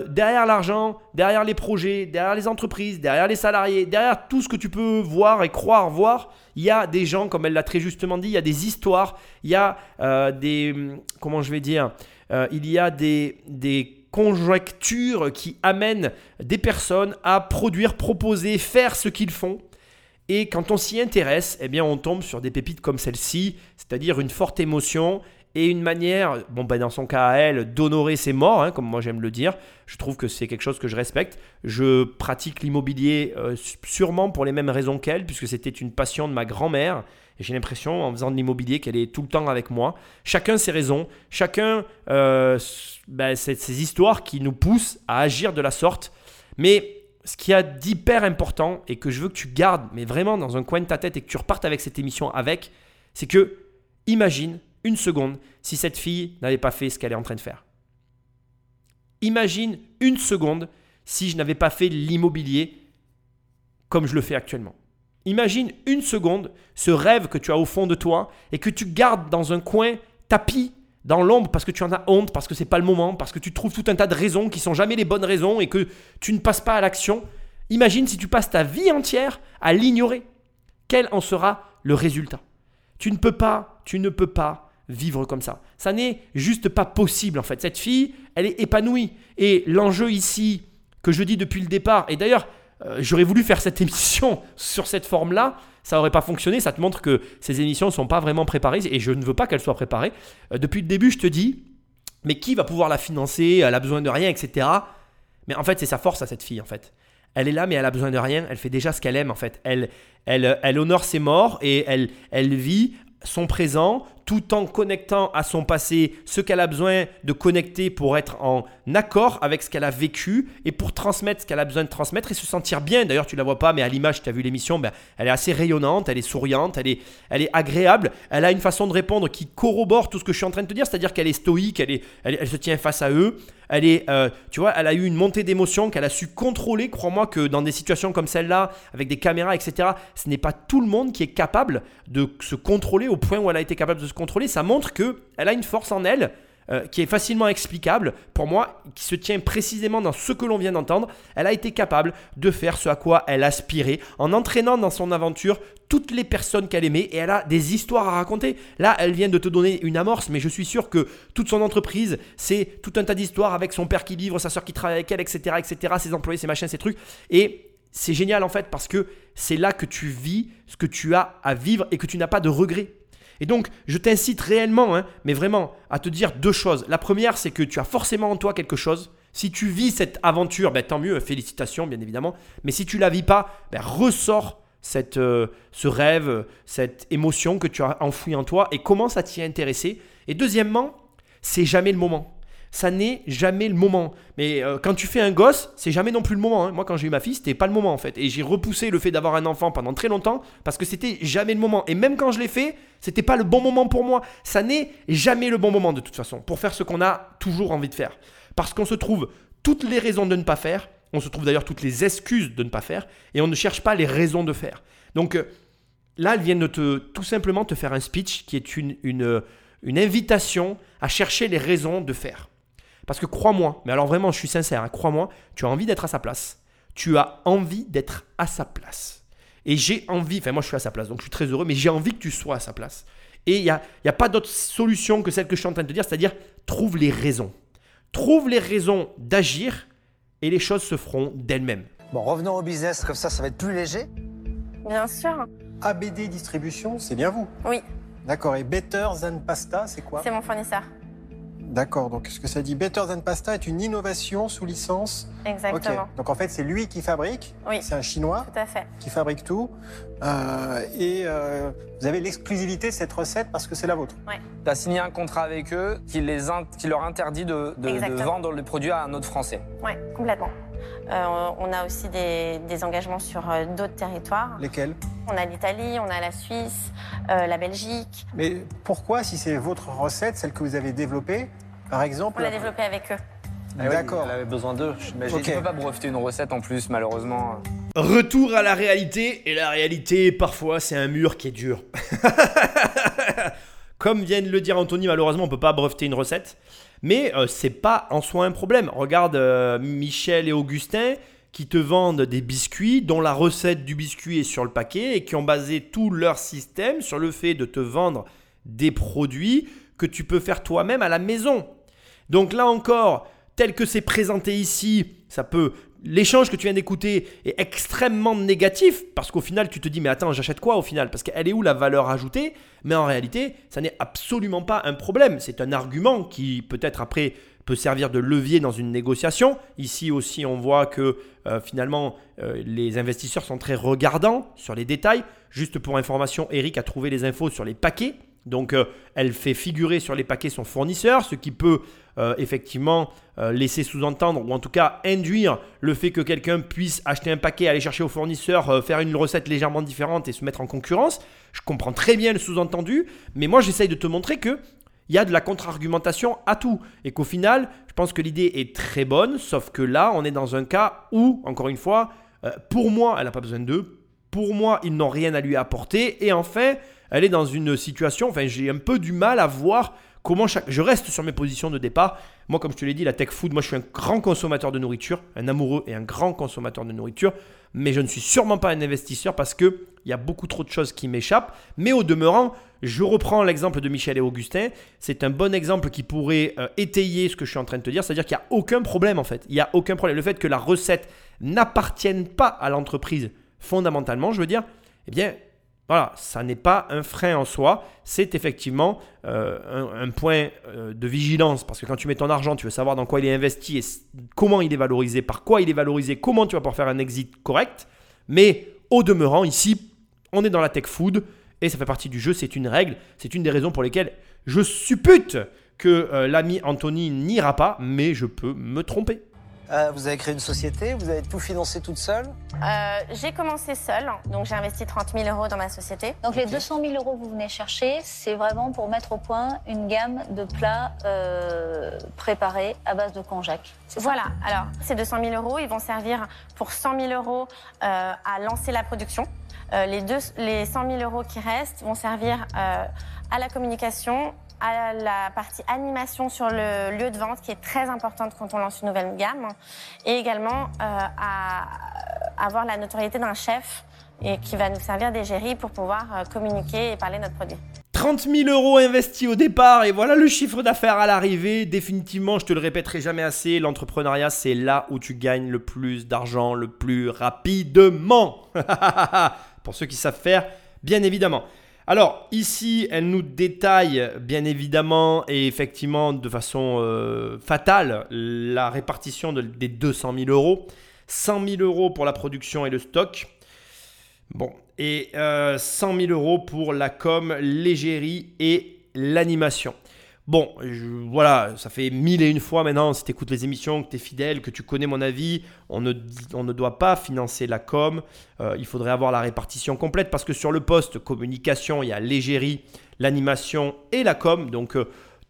derrière l'argent, derrière les projets, derrière les entreprises, derrière les salariés, derrière tout ce que tu peux voir et croire voir, il y a des gens, comme elle l'a très justement dit, il y a des histoires, il y a des... Comment je vais dire Il y a des... des conjectures qui amènent des personnes à produire, proposer, faire ce qu'ils font. Et quand on s'y intéresse, eh bien on tombe sur des pépites comme celle-ci, c'est-à-dire une forte émotion et une manière, bon ben dans son cas à elle, d'honorer ses morts, hein, comme moi j'aime le dire. Je trouve que c'est quelque chose que je respecte. Je pratique l'immobilier euh, sûrement pour les mêmes raisons qu'elle, puisque c'était une passion de ma grand-mère. Et j'ai l'impression, en faisant de l'immobilier, qu'elle est tout le temps avec moi. Chacun ses raisons, chacun euh, ben, ces histoires qui nous poussent à agir de la sorte. Mais ce qui a d'hyper important et que je veux que tu gardes, mais vraiment dans un coin de ta tête et que tu repartes avec cette émission avec, c'est que imagine une seconde si cette fille n'avait pas fait ce qu'elle est en train de faire. Imagine une seconde si je n'avais pas fait l'immobilier comme je le fais actuellement. Imagine une seconde ce rêve que tu as au fond de toi et que tu gardes dans un coin tapis dans l'ombre parce que tu en as honte, parce que c'est pas le moment, parce que tu trouves tout un tas de raisons qui sont jamais les bonnes raisons et que tu ne passes pas à l'action. Imagine si tu passes ta vie entière à l'ignorer. Quel en sera le résultat? Tu ne peux pas, tu ne peux pas vivre comme ça. Ça n'est juste pas possible en fait. Cette fille, elle est épanouie et l'enjeu ici que je dis depuis le départ et d'ailleurs euh, j'aurais voulu faire cette émission sur cette forme-là, ça n'aurait pas fonctionné. Ça te montre que ces émissions ne sont pas vraiment préparées et je ne veux pas qu'elles soient préparées. Euh, depuis le début, je te dis, mais qui va pouvoir la financer? Elle a besoin de rien, etc. Mais en fait, c'est sa force à cette fille, en fait. Elle est là, mais elle a besoin de rien. Elle fait déjà ce qu'elle aime, en fait. Elle, elle, elle honore ses morts et elle, elle vit son présent tout en connectant à son passé ce qu'elle a besoin de connecter pour être en accord avec ce qu'elle a vécu et pour transmettre ce qu'elle a besoin de transmettre et se sentir bien. D'ailleurs, tu la vois pas, mais à l'image, tu as vu l'émission, ben, elle est assez rayonnante, elle est souriante, elle est, elle est agréable, elle a une façon de répondre qui corrobore tout ce que je suis en train de te dire, c'est-à-dire qu'elle est stoïque, elle, est, elle, se tient face à eux, elle est, euh, tu vois, elle a eu une montée d'émotion qu'elle a su contrôler. Crois-moi que dans des situations comme celle-là, avec des caméras, etc., ce n'est pas tout le monde qui est capable de se contrôler au point où elle a été capable de se contrôler. Ça montre que elle a une force en elle euh, qui est facilement explicable pour moi, qui se tient précisément dans ce que l'on vient d'entendre. Elle a été capable de faire ce à quoi elle aspirait en entraînant dans son aventure toutes les personnes qu'elle aimait et elle a des histoires à raconter. Là, elle vient de te donner une amorce, mais je suis sûr que toute son entreprise, c'est tout un tas d'histoires avec son père qui livre, sa soeur qui travaille avec elle, etc., etc., ses employés, ses machins, ses trucs. Et c'est génial en fait parce que c'est là que tu vis ce que tu as à vivre et que tu n'as pas de regrets. Et donc, je t'incite réellement, hein, mais vraiment, à te dire deux choses. La première, c'est que tu as forcément en toi quelque chose. Si tu vis cette aventure, ben, tant mieux, félicitations bien évidemment. Mais si tu la vis pas, ben, ressors cette, euh, ce rêve, cette émotion que tu as enfouie en toi et commence à t'y intéresser. Et deuxièmement, c'est jamais le moment ça n'est jamais le moment. Mais euh, quand tu fais un gosse, c'est jamais non plus le moment. Hein. Moi, quand j'ai eu ma fille, c'était pas le moment en fait. Et j'ai repoussé le fait d'avoir un enfant pendant très longtemps parce que c'était jamais le moment. Et même quand je l'ai fait, c'était pas le bon moment pour moi. Ça n'est jamais le bon moment de toute façon pour faire ce qu'on a toujours envie de faire. Parce qu'on se trouve toutes les raisons de ne pas faire. On se trouve d'ailleurs toutes les excuses de ne pas faire. Et on ne cherche pas les raisons de faire. Donc euh, là, elle vient de te, tout simplement te faire un speech qui est une, une, une invitation à chercher les raisons de faire. Parce que crois-moi, mais alors vraiment, je suis sincère, hein, crois-moi, tu as envie d'être à sa place. Tu as envie d'être à sa place. Et j'ai envie, enfin moi je suis à sa place, donc je suis très heureux, mais j'ai envie que tu sois à sa place. Et il n'y a, y a pas d'autre solution que celle que je suis en train de te dire, c'est-à-dire trouve les raisons. Trouve les raisons d'agir et les choses se feront d'elles-mêmes. Bon, revenons au business, comme ça, ça va être plus léger. Bien sûr. ABD Distribution, c'est bien vous? Oui. D'accord, et Better Than Pasta, c'est quoi? C'est mon fournisseur. D'accord, donc ce que ça dit Better Than Pasta est une innovation sous licence. Exactement. Donc en fait, c'est lui qui fabrique. Oui. C'est un Chinois. Tout à fait. Qui fabrique tout. Euh, et euh, vous avez l'exclusivité de cette recette parce que c'est la vôtre. Oui. Tu as signé un contrat avec eux qui, les qui leur interdit de, de, vendre le produit à un autre Français. Oui, complètement. Euh, on a aussi des, des engagements sur d'autres territoires. Lesquels? On a l'Italie, on a la Suisse, la Belgique. Mais pourquoi, si c'est votre recette, celle que vous avez développée, Par exemple On l'a développé avec eux. Ah D'accord. Elle avait besoin d'eux. Mais je ne peux pas breveter une recette en plus, malheureusement. Retour à la réalité. Et la réalité, parfois, c'est un mur qui est dur. Comme vient de le dire Anthony, malheureusement, on ne peut pas breveter une recette. Mais euh, c'est pas en soi un problème. Regarde euh, Michel et Augustin qui te vendent des biscuits dont la recette du biscuit est sur le paquet et qui ont basé tout leur système sur le fait de te vendre des produits que tu peux faire toi-même à la maison. Donc là encore, tel que c'est présenté ici, ça peut l'échange que tu viens d'écouter est extrêmement négatif parce qu'au final tu te dis mais attends j'achète quoi au final? Parce qu'elle est où la valeur ajoutée? Mais en réalité ça n'est absolument pas un problème. C'est un argument qui peut-être après peut servir de levier dans une négociation. Ici aussi on voit que euh, finalement euh, les investisseurs sont très regardants sur les détails. Juste pour information Eric a trouvé les infos sur les paquets donc euh, elle fait figurer sur les paquets son fournisseur, ce qui peut euh, effectivement euh, laisser sous-entendre ou en tout cas induire le fait que quelqu'un puisse acheter un paquet, aller chercher au fournisseur, faire une recette légèrement différente et se mettre en concurrence. Je comprends très bien le sous-entendu, mais moi j'essaye de te montrer que il y a de la contre-argumentation à tout et qu'au final, je pense que l'idée est très bonne, sauf que là, on est dans un cas où, encore une fois, pour moi, elle n'a pas besoin d'eux, pour moi, ils n'ont rien à lui apporter, et en fait, elle est dans une situation, enfin j'ai un peu du mal à voir comment. Je reste sur mes positions de départ. Moi, comme je te l'ai dit, la tech food, moi je suis un grand consommateur de nourriture, un amoureux et un grand consommateur de nourriture, mais je ne suis sûrement pas un investisseur parce qu'il y a beaucoup trop de choses qui m'échappent. Mais au demeurant, je reprends l'exemple de Michel et Augustin. C'est un bon exemple qui pourrait euh, étayer ce que je suis en train de te dire, c'est-à-dire qu'il n'y a aucun problème en fait. Il n'y a aucun problème. Le fait que la recette n'appartienne pas à l'entreprise fondamentalement, je veux dire, eh bien, voilà, ça n'est pas un frein en soi, c'est effectivement euh, un, point euh, de vigilance parce que quand tu mets ton argent, tu veux savoir dans quoi il est investi et comment il est valorisé, par quoi il est valorisé, comment tu vas pouvoir faire un exit correct. Mais au demeurant, ici, on est dans la tech food et ça fait partie du jeu, c'est une règle, c'est une des raisons pour lesquelles je suppute que euh, l'ami Anthony n'ira pas, mais je peux me tromper. Euh, vous avez créé une société, vous avez tout financé toute seule euh, J'ai commencé seule, donc j'ai investi 30 000 euros dans ma société. Donc les 200 000 euros que vous venez chercher, c'est vraiment pour mettre au point une gamme de plats euh, préparés à base de konjac. Voilà, alors ces 200 000 euros, ils vont servir pour 100 000 euros à lancer la production. les, deux, les 100 000 euros qui restent vont servir à la communication à la partie animation sur le lieu de vente qui est très importante quand on lance une nouvelle gamme et également euh, à avoir la notoriété d'un chef et qui va nous servir d'égérie pour pouvoir euh, communiquer et parler de notre produit. 30 000 euros investis au départ et voilà le chiffre d'affaires à l'arrivée. Définitivement, je te le répéterai jamais assez, l'entrepreneuriat c'est là où tu gagnes le plus d'argent le plus rapidement. Pour ceux qui savent faire, bien évidemment. Alors ici, elle nous détaille bien évidemment et effectivement de façon euh, fatale la répartition des 200 000 euros. 100 000 euros pour la production et le stock. Bon, et 100 euh, 000 euros pour la com, l'égérie et l'animation. Bon, voilà, ça fait mille et une fois maintenant, si tu écoutes les émissions, que tu es fidèle, que tu connais mon avis, on ne, doit pas financer la com. Euh, il faudrait avoir la répartition complète parce que sur le poste communication, il y a l'égérie, l'animation et la com. Donc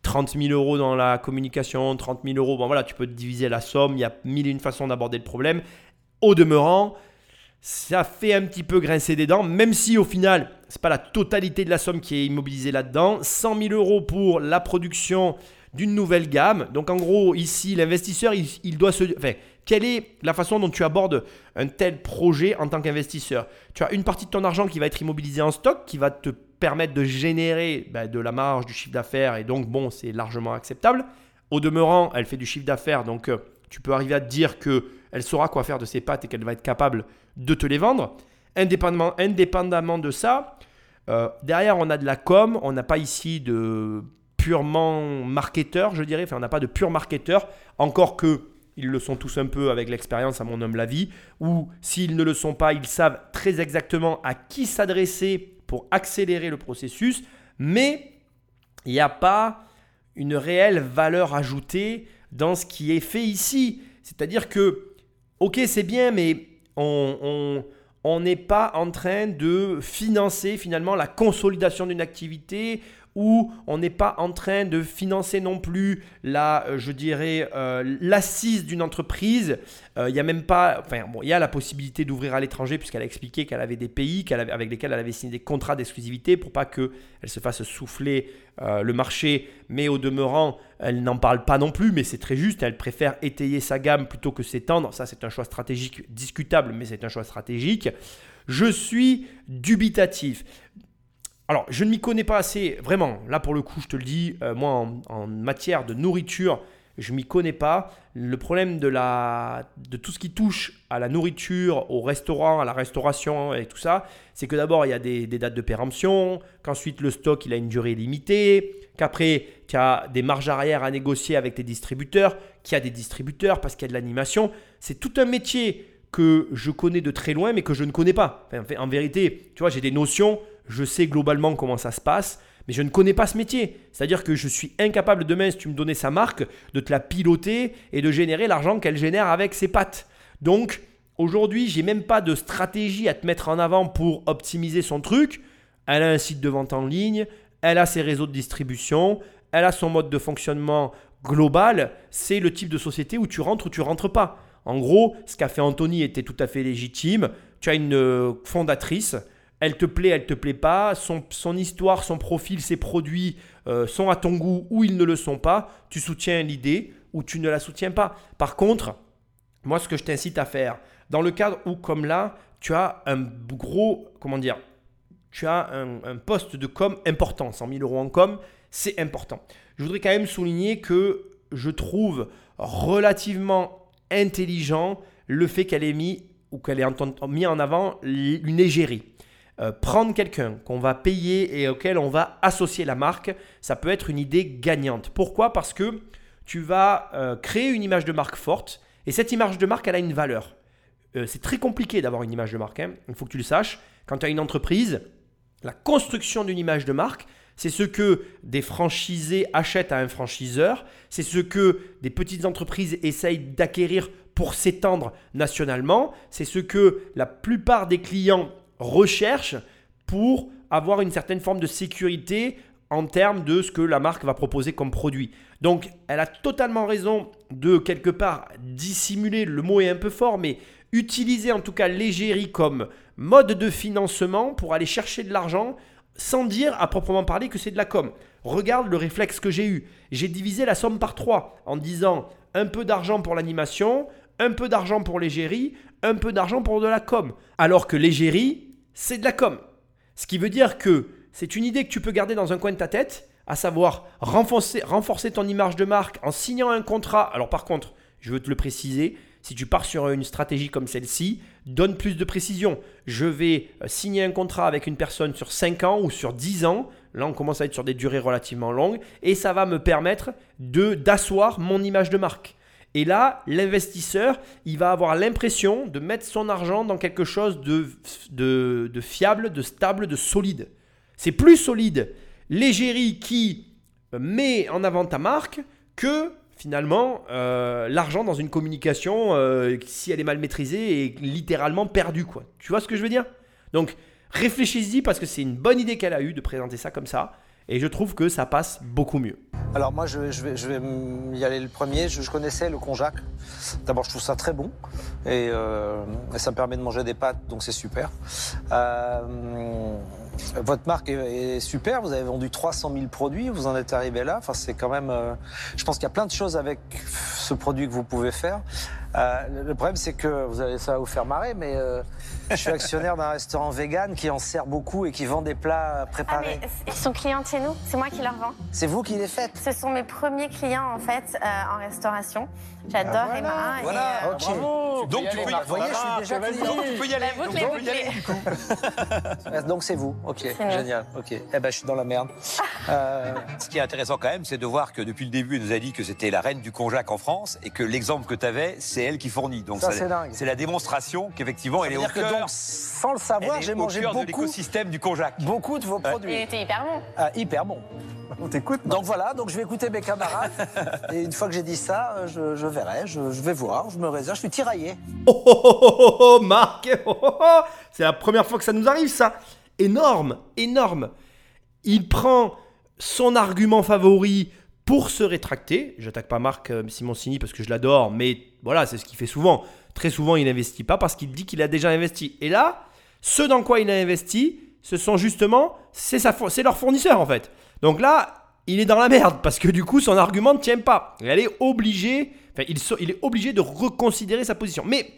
30 euh, 000 euros dans la communication, 30 000 euros, bon voilà, tu peux diviser la somme, il y a mille et une façons d'aborder le problème. Au demeurant, ça fait un petit peu grincer des dents, même si au final, ce n'est pas la totalité de la somme qui est immobilisée là-dedans. 100 000 euros pour la production d'une nouvelle gamme. Donc en gros, ici, l'investisseur, il, doit se... Enfin, quelle est la façon dont tu abordes un tel projet en tant qu'investisseur? Tu as une partie de ton argent qui va être immobilisée en stock, qui va te permettre de générer ben, de la marge, du chiffre d'affaires, et donc bon, c'est largement acceptable. Au demeurant, elle fait du chiffre d'affaires, donc euh, tu peux arriver à te dire qu'elle saura quoi faire de ses pattes et qu'elle va être capable de te les vendre. Indépendamment, indépendamment de ça, euh, derrière, on a de la com, on n'a pas ici de purement marketeur, je dirais, enfin, on n'a pas de pur marketeur, encore que ils le sont tous un peu avec l'expérience, à mon homme la vie, ou s'ils ne le sont pas, ils savent très exactement à qui s'adresser pour accélérer le processus, mais il n'y a pas une réelle valeur ajoutée dans ce qui est fait ici. C'est-à-dire que, ok, c'est bien, mais on n'est pas en train de financer finalement la consolidation d'une activité où on n'est pas en train de financer non plus la, euh, je dirais, euh, l'assise d'une entreprise. Euh, il y a même pas, enfin bon, il y a la possibilité d'ouvrir à l'étranger puisqu'elle a expliqué qu'elle avait des pays avec lesquels elle avait signé des contrats d'exclusivité pour pas qu'elle se fasse souffler le marché. Mais au demeurant, elle n'en parle pas non plus, mais c'est très juste. Elle préfère étayer sa gamme plutôt que s'étendre. Ça, c'est un choix stratégique discutable, mais c'est un choix stratégique. Je suis dubitatif. Alors, je ne m'y connais pas assez, vraiment. Là, pour le coup, je te le dis, euh, moi, en, matière de nourriture, je m'y connais pas. Le problème de, la, de tout ce qui touche à la nourriture, au restaurant, à la restauration et tout ça, c'est que d'abord, il y a des, dates de péremption, qu'ensuite, le stock, il a une durée limitée, qu'après, tu as des marges arrière à négocier avec tes distributeurs, qu'il y a des distributeurs parce qu'il y a de l'animation. C'est tout un métier que je connais de très loin, mais que je ne connais pas. en vérité, tu vois, j'ai des notions je sais globalement comment ça se passe, mais je ne connais pas ce métier. C'est-à-dire que je suis incapable demain, si tu me donnais sa marque, de te la piloter et de générer l'argent qu'elle génère avec ses pattes. Donc, aujourd'hui, j'ai même pas de stratégie à te mettre en avant pour optimiser son truc. Elle a un site de vente en ligne, elle a ses réseaux de distribution, elle a son mode de fonctionnement global. C'est le type de société où tu rentres ou tu rentres pas. En gros, ce qu'a fait Anthony était tout à fait légitime. Tu as une euh, fondatrice elle te plaît, elle te plaît pas, son, histoire, son profil, ses produits euh, sont à ton goût ou ils ne le sont pas, tu soutiens l'idée ou tu ne la soutiens pas. Par contre, moi ce que je t'incite à faire, dans le cadre où comme là, tu as un gros, comment dire, tu as un, poste de com important, 100 000 euros en com, c'est important. Je voudrais quand même souligner que je trouve relativement intelligent le fait qu'elle ait mis ou qu'elle ait mis en avant une égérie. Euh, prendre quelqu'un qu'on va payer et auquel on va associer la marque, ça peut être une idée gagnante. Pourquoi? Parce que tu vas euh, créer une image de marque forte et cette image de marque, elle a une valeur. Euh, c'est très compliqué d'avoir une image de marque, hein. il faut que tu le saches. Quand tu as une entreprise, la construction d'une image de marque, c'est ce que des franchisés achètent à un franchiseur, c'est ce que des petites entreprises essayent d'acquérir pour s'étendre nationalement, c'est ce que la plupart des clients recherche pour avoir une certaine forme de sécurité en termes de ce que la marque va proposer comme produit. Donc, elle a totalement raison de quelque part dissimuler, le mot est un peu fort, mais utiliser en tout cas l'égérie comme mode de financement pour aller chercher de l'argent sans dire à proprement parler que c'est de la com. Regarde le réflexe que j'ai eu. J'ai divisé la somme par trois en disant un peu d'argent pour l'animation, un peu d'argent pour l'égérie, un peu d'argent pour de la com. Alors que l'égérie, c'est de la com. Ce qui veut dire que c'est une idée que tu peux garder dans un coin de ta tête, à savoir renforcer, renforcer ton image de marque en signant un contrat. Alors par contre, je veux te le préciser, si tu pars sur une stratégie comme celle-ci, donne plus de précision. Je vais euh, signer un contrat avec une personne sur 5 ans ou sur 10 ans. Là, on commence à être sur des durées relativement longues et ça va me permettre de d'asseoir mon image de marque. Et là, l'investisseur, il va avoir l'impression de mettre son argent dans quelque chose de, fiable, de stable, de solide. C'est plus solide l'égérie qui met en avant ta marque que finalement euh, l'argent dans une communication, euh, si elle est mal maîtrisée, est littéralement perdue. Tu vois ce que je veux dire? Donc réfléchis-y parce que c'est une bonne idée qu'elle a eue de présenter ça comme ça. Et je trouve que ça passe beaucoup mieux. Alors moi, je, vais, y aller le premier. Je, connaissais le konjac. D'abord, je trouve ça très bon. Euh, et, ça me permet de manger des pâtes, donc c'est super. Euh, votre marque est, super. Vous avez vendu 300 000 produits. Vous en êtes arrivé là. Enfin, c'est quand même... Euh, je pense qu'il y a plein de choses avec ce produit que vous pouvez faire. le problème, c'est que vous allez, ça va vous faire marrer, mais je suis actionnaire d'un restaurant vegan qui en sert beaucoup et qui vend des plats préparés. Ah, mais ils sont clients chez nous, c'est moi qui leur vends. C'est vous qui les faites Ce sont mes premiers clients en fait euh, en restauration. J'adore ah, voilà. Emma. Voilà, et, euh, Bravo. Donc tu peux y, voyez, je suis déjà client. Tu peux y aller. Donc, donc, y aller, du coup. donc c'est vous, ok, génial. Ok, eh ben je suis dans la merde. Euh... Ce qui est intéressant quand même, c'est de voir que depuis le début, elle nous a dit que c'était la reine du conjac en France et que l'exemple que tu avais, c'est elle qui fournit. Donc ça, c'est dingue. C'est la démonstration qu'effectivement, elle est au cœur sans le savoir, j'ai mangé beaucoup. de l'écosystème du Konjac. Beaucoup de vos produits. Il était hyper bon. Ah, hyper bon. On t'écoute. Donc voilà, donc je vais écouter mes camarades. et une fois que j'ai dit ça, je, verrai, je, vais voir, je me réserve, je suis tiraillé. Oh, oh, oh, oh, oh, oh Marc C'est la première fois que ça nous arrive, ça. Énorme, énorme. Il prend son argument favori pour se rétracter. J'attaque pas Marc euh, Simoncini parce que je l'adore, mais voilà, c'est ce qu'il fait souvent. Très souvent, il n'investit pas parce qu'il dit qu'il a déjà investi. Et là, ce dans quoi il a investi, ce sont justement, c'est leur fournisseur en fait. Donc là, il est dans la merde parce que du coup, son argument ne tient pas. Elle est obligée, enfin, il, il est obligé de reconsidérer sa position. Mais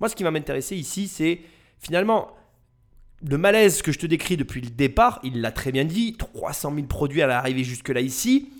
moi, ce qui va m'intéresser ici, c'est finalement le malaise que je te décris depuis le départ. Il l'a très bien dit 300 000 produits à l'arrivée jusque-là ici.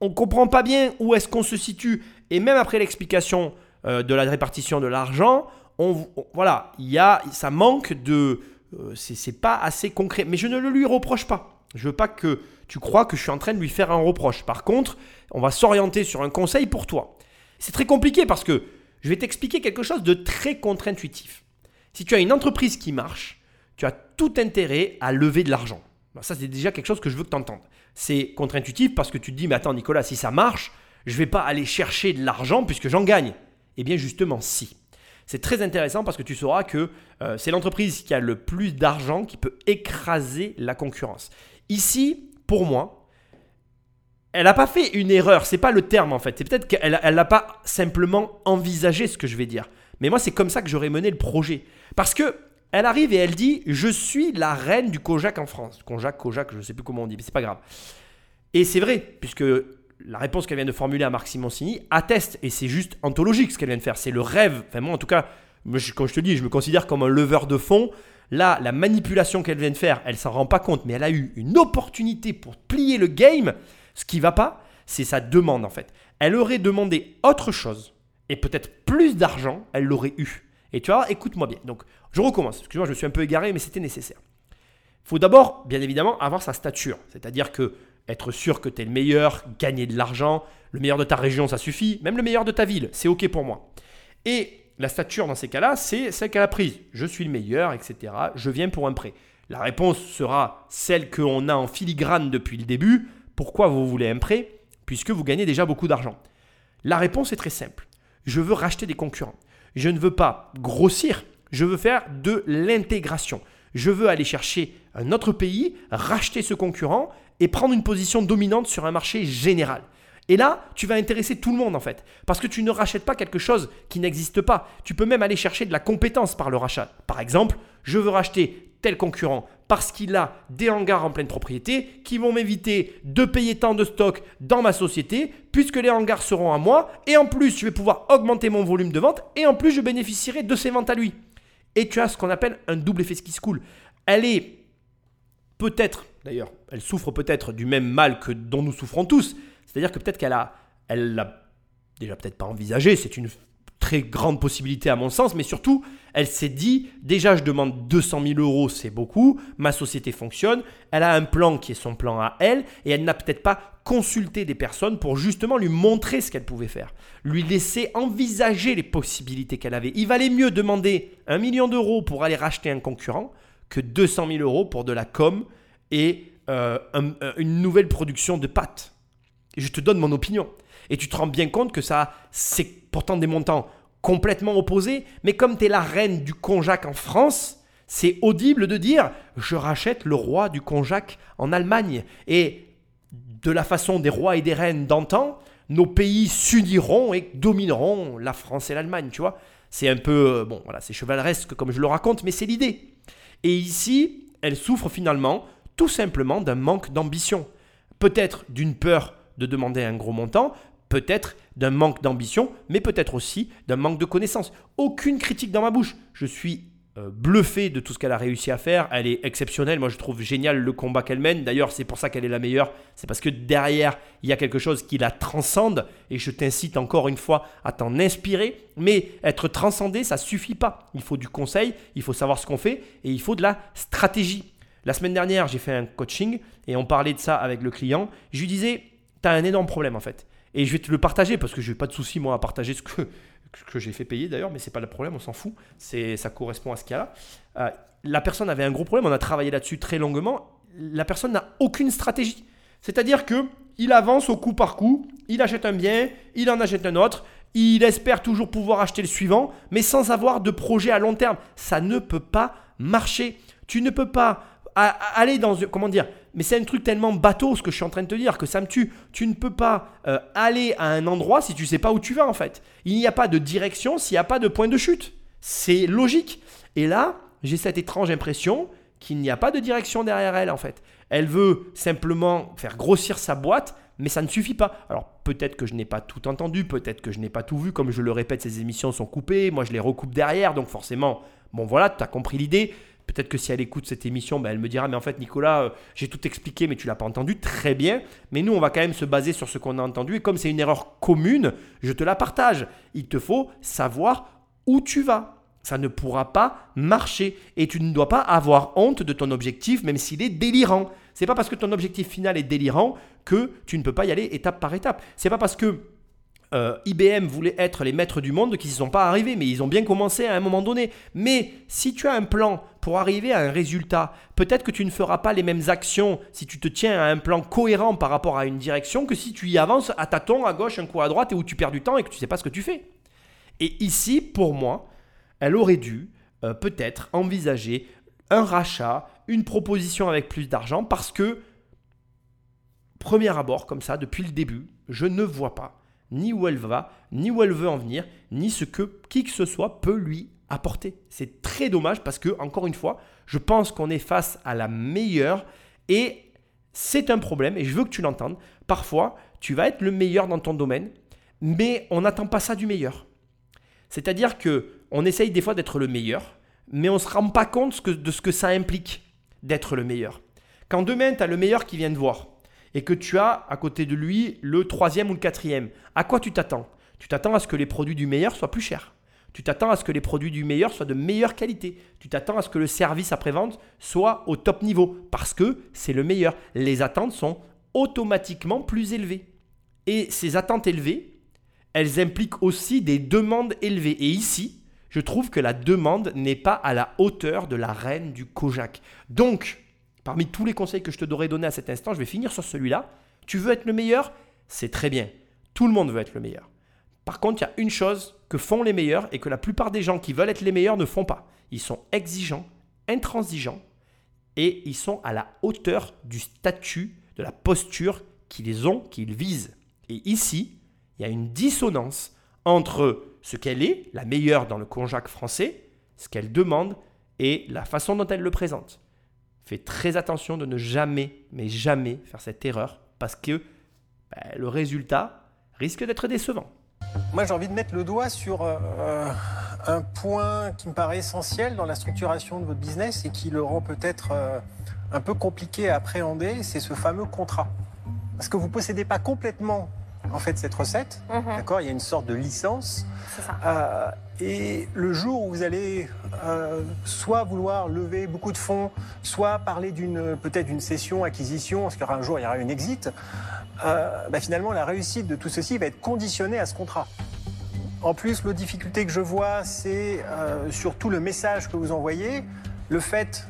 On ne comprend pas bien où est-ce qu'on se situe. Et même après l'explication euh, de la répartition de l'argent, on, voilà, il y a, ça manque de. Euh, c'est pas assez concret. Mais je ne le lui reproche pas. Je veux pas que tu crois que je suis en train de lui faire un reproche. Par contre, on va s'orienter sur un conseil pour toi. C'est très compliqué parce que je vais t'expliquer quelque chose de très contre-intuitif. Si tu as une entreprise qui marche, tu as tout intérêt à lever de l'argent. Ça, c'est déjà quelque chose que je veux que tu entendes. C'est contre-intuitif parce que tu te dis, mais attends Nicolas, si ça marche, je ne vais pas aller chercher de l'argent puisque j'en gagne. Eh bien justement, si. C'est très intéressant parce que tu sauras que euh, c'est l'entreprise qui a le plus d'argent qui peut écraser la concurrence. Ici, pour moi, elle n'a pas fait une erreur, c'est pas le terme en fait. C'est peut-être qu'elle n'a pas simplement envisagé ce que je vais dire. Mais moi, c'est comme ça que j'aurais mené le projet. Parce que elle arrive et elle dit Je suis la reine du Kojak en France. Kojak, Kojak, je ne sais plus comment on dit, mais c'est pas grave. Et c'est vrai, puisque la réponse qu'elle vient de formuler à Marc Simoncini atteste, et c'est juste anthologique ce qu'elle vient de faire. C'est le rêve. Enfin, moi, en tout cas, quand je te dis, je me considère comme un leveur de fond. Là, la manipulation qu'elle vient de faire, elle s'en rend pas compte, mais elle a eu une opportunité pour plier le game. Ce qui va pas, c'est sa demande en fait. Elle aurait demandé autre chose et peut-être plus d'argent, elle l'aurait eu. Et tu vois, écoute-moi bien. Donc, je recommence. Excuse-moi, je suis un peu égaré, mais c'était nécessaire. Il faut d'abord, bien évidemment, avoir sa stature. C'est-à-dire que être sûr que tu es le meilleur, gagner de l'argent, le meilleur de ta région, ça suffit. Même le meilleur de ta ville, c'est OK pour moi. Et la stature dans ces cas-là, c'est celle qu'elle a prise. Je suis le meilleur, etc. Je viens pour un prêt. La réponse sera celle qu'on a en filigrane depuis le début. Pourquoi vous voulez un prêt? Puisque vous gagnez déjà beaucoup d'argent. La réponse est très simple. Je veux racheter des concurrents. Je ne veux pas grossir, je veux faire de l'intégration. Je veux aller chercher un autre pays, racheter ce concurrent et prendre une position dominante sur un marché général. Et là, tu vas intéresser tout le monde en fait. Parce que tu ne rachètes pas quelque chose qui n'existe pas. Tu peux même aller chercher de la compétence par le rachat. Par exemple, je veux racheter tel concurrent parce qu'il a des hangars en pleine propriété qui vont m'éviter de payer tant de stock dans ma société puisque les hangars seront à moi et en plus je vais pouvoir augmenter mon volume de vente et en plus je bénéficierai de ses ventes à lui. Et tu as ce qu'on appelle un double effet ski school. Elle est peut-être, d'ailleurs, elle souffre peut-être du même mal que dont nous souffrons tous. C'est-à-dire que peut-être qu'elle a, elle l'a déjà peut-être pas envisagé, c'est une très grande possibilité à mon sens, mais surtout, elle s'est dit, déjà je demande 200 000 euros, c'est beaucoup, ma société fonctionne, elle a un plan qui est son plan à elle, et elle n'a peut-être pas consulté des personnes pour justement lui montrer ce qu'elle pouvait faire, lui laisser envisager les possibilités qu'elle avait. Il valait mieux demander un million d'euros pour aller racheter un concurrent que 200 000 euros pour de la com et euh, une nouvelle production de pâtes. je te donne mon opinion. Et tu te rends bien compte que ça, c'est pourtant des montants complètement opposés, mais comme tu es la reine du konjac en France, c'est audible de dire je rachète le roi du konjac en Allemagne. Et de la façon des rois et des reines d'antan, nos pays s'uniront et domineront la France et l'Allemagne, tu vois. C'est un peu, euh, bon, voilà, c'est chevaleresque comme je le raconte, mais c'est l'idée. Et ici, elle souffre finalement tout simplement d'un manque d'ambition. Peut-être d'une peur de demander un gros montant, peut-être d'un manque d'ambition, mais peut-être aussi d'un manque de connaissances. Aucune critique dans ma bouche. Je suis euh, bluffé de tout ce qu'elle a réussi à faire. Elle est exceptionnelle. Moi, je trouve génial le combat qu'elle mène. D'ailleurs, c'est pour ça qu'elle est la meilleure. C'est parce que derrière, il y a quelque chose qui la transcende. Et je t'incite encore une fois à t'en inspirer. Mais être transcendé, ça suffit pas. Il faut du conseil, il faut savoir ce qu'on fait et il faut de la stratégie. La semaine dernière, j'ai fait un coaching et on parlait de ça avec le client. Je lui disais, tu as un énorme problème en fait. Et je vais te le partager parce que je n'ai pas de souci moi à partager ce que, j'ai fait payer d'ailleurs, mais c'est pas le problème, on s'en fout. C'est, ça correspond à ce qu'il y a là. Euh, la personne avait un gros problème, on a travaillé là-dessus très longuement. La personne n'a aucune stratégie. C'est-à-dire que il avance au coup par coup, il achète un bien, il en achète un autre, il espère toujours pouvoir acheter le suivant, mais sans avoir de projet à long terme. Ça ne peut pas marcher. Tu ne peux pas aller dans comment dire mais c'est un truc tellement bateau ce que je suis en train de te dire que ça me tue. Tu ne peux pas euh, aller à un endroit si tu sais pas où tu vas en fait. Il n'y a pas de direction s'il n'y a pas de point de chute. C'est logique. Et là, j'ai cette étrange impression qu'il n'y a pas de direction derrière elle en fait. Elle veut simplement faire grossir sa boîte, mais ça ne suffit pas. Alors peut-être que je n'ai pas tout entendu, peut-être que je n'ai pas tout vu, comme je le répète, ces émissions sont coupées, moi je les recoupe derrière, donc forcément, bon voilà, tu as compris l'idée. Peut-être que si elle écoute cette émission, ben, elle me dira, mais en fait Nicolas, euh, j'ai tout expliqué, mais tu l'as pas entendu, très bien. Mais nous, on va quand même se baser sur ce qu'on a entendu, et comme c'est une erreur commune, je te la partage. Il te faut savoir où tu vas. Ça ne pourra pas marcher. Et tu ne dois pas avoir honte de ton objectif, même s'il est délirant. C'est pas parce que ton objectif final est délirant que tu ne peux pas y aller étape par étape. C'est pas parce que euh, IBM voulait être les maîtres du monde qu'ils n'y sont pas arrivés, mais ils ont bien commencé à un moment donné. Mais si tu as un plan pour arriver à un résultat, peut-être que tu ne feras pas les mêmes actions si tu te tiens à un plan cohérent par rapport à une direction que si tu y avances à tâtons, à gauche, un coup à droite, et où tu perds du temps et que tu ne sais pas ce que tu fais. Et ici, pour moi, elle aurait dû euh, peut-être envisager un rachat, une proposition avec plus d'argent, parce que, premier abord, comme ça, depuis le début, je ne vois pas ni où elle va, ni où elle veut en venir, ni ce que qui que ce soit peut lui apporter. C'est très dommage parce que, encore une fois, je pense qu'on est face à la meilleure et c'est un problème et je veux que tu l'entendes. Parfois, tu vas être le meilleur dans ton domaine, mais on n'attend pas ça du meilleur. C'est-à-dire que on essaye des fois d'être le meilleur, mais on ne se rend pas compte de ce que ça implique d'être le meilleur. Quand demain, tu as le meilleur qui vient te voir et que tu as à côté de lui le troisième ou le quatrième, à quoi tu t'attends? Tu t'attends à ce que les produits du meilleur soient plus chers. Tu t'attends à ce que les produits du meilleur soient de meilleure qualité. Tu t'attends à ce que le service après-vente soit au top niveau parce que c'est le meilleur. Les attentes sont automatiquement plus élevées. Et ces attentes élevées, elles impliquent aussi des demandes élevées. Et ici, je trouve que la demande n'est pas à la hauteur de la reine du Kojak. Donc, parmi tous les conseils que je te devrais donner à cet instant, je vais finir sur celui-là. Tu veux être le meilleur? C'est très bien. Tout le monde veut être le meilleur. Par contre, il y a une chose que font les meilleurs et que la plupart des gens qui veulent être les meilleurs ne font pas. Ils sont exigeants, intransigeants et ils sont à la hauteur du statut, de la posture qu'ils ont, qu'ils visent. Et ici, il y a une dissonance entre ce qu'elle est, la meilleure dans le conjac français, ce qu'elle demande et la façon dont elle le présente. Fais très attention de ne jamais, mais jamais faire cette erreur parce que ben, le résultat risque d'être décevant. Moi, j'ai envie de mettre le doigt sur euh, un point qui me paraît essentiel dans la structuration de votre business et qui le rend peut-être euh, un peu compliqué à appréhender, c'est ce fameux contrat. Parce que vous ne possédez pas complètement en fait cette recette. Mhm. D'accord Il y a une sorte de licence. Ça. Euh, et le jour où vous allez euh, soit vouloir lever beaucoup de fonds, soit parler d'une peut-être d'une session acquisition, parce qu'il y aura un jour il y aura une exit, euh, bah, finalement la réussite de tout ceci va être conditionnée à ce contrat. En plus, l'autre difficulté que je vois, c'est surtout le message que vous envoyez, le fait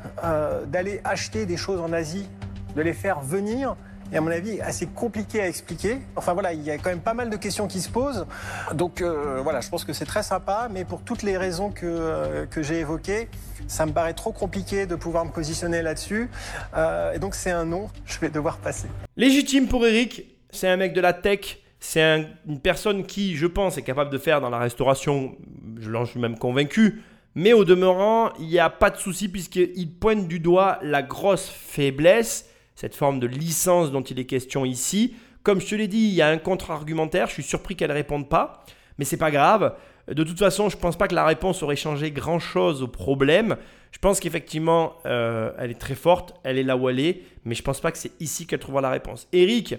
d'aller acheter des choses en Asie, de les faire venir et à mon avis assez compliqué à expliquer. Enfin voilà, il y a quand même pas mal de questions qui se posent. Donc euh, voilà, je pense que c'est très sympa, mais pour toutes les raisons que, euh, que j'ai évoquées, ça me paraît trop compliqué de pouvoir me positionner là-dessus. Euh, et donc c'est un non, je vais devoir passer. Légitime pour Eric, c'est un mec de la tech. C'est une personne qui, je pense, est capable de faire dans la restauration, je suis même convaincu, mais au demeurant, il n'y a pas de souci puisqu'il pointe du doigt la grosse faiblesse cette forme de licence dont il est question ici. Comme je te l'ai dit, il y a un contre-argumentaire, je suis surpris qu'elle ne réponde pas, mais c'est pas grave. De toute façon, je ne pense pas que la réponse aurait changé grand-chose au problème. Je pense qu'effectivement, euh, elle est très forte, elle est là où elle est, mais je ne pense pas que c'est ici qu'elle trouvera la réponse. Eric,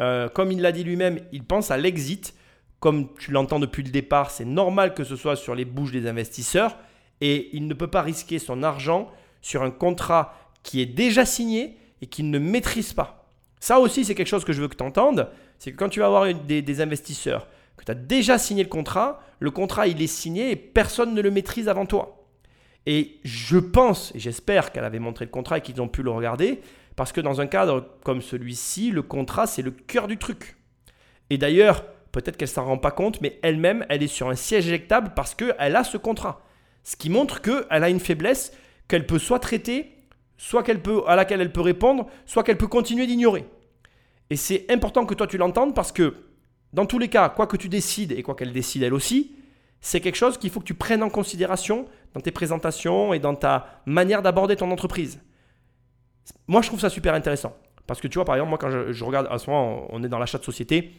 euh, comme il l'a dit lui-même, il pense à l'exit. Comme tu l'entends depuis le départ, c'est normal que ce soit sur les bouches des investisseurs, et il ne peut pas risquer son argent sur un contrat qui est déjà signé et qu'il ne maîtrise pas. Ça aussi, c'est quelque chose que je veux que tu entendes. C'est que quand tu vas avoir des, investisseurs, que tu as déjà signé le contrat, le contrat, il est signé et personne ne le maîtrise avant toi. Et je pense, et j'espère qu'elle avait montré le contrat et qu'ils ont pu le regarder, parce que dans un cadre comme celui-ci, le contrat, c'est le cœur du truc. Et d'ailleurs, peut-être qu'elle s'en rend pas compte, mais elle-même, elle est sur un siège éjectable parce qu'elle a ce contrat. Ce qui montre qu'elle a une faiblesse, qu'elle peut soit traiter soit qu'elle peut, à laquelle elle peut répondre, soit qu'elle peut continuer d'ignorer. Et c'est important que toi tu l'entendes parce que dans tous les cas, quoi que tu décides et quoi qu'elle décide elle aussi, c'est quelque chose qu'il faut que tu prennes en considération dans tes présentations et dans ta manière d'aborder ton entreprise. Moi, je trouve ça super intéressant. Parce que tu vois, par exemple, moi, quand je, regarde, à ce moment, on est dans l'achat de société,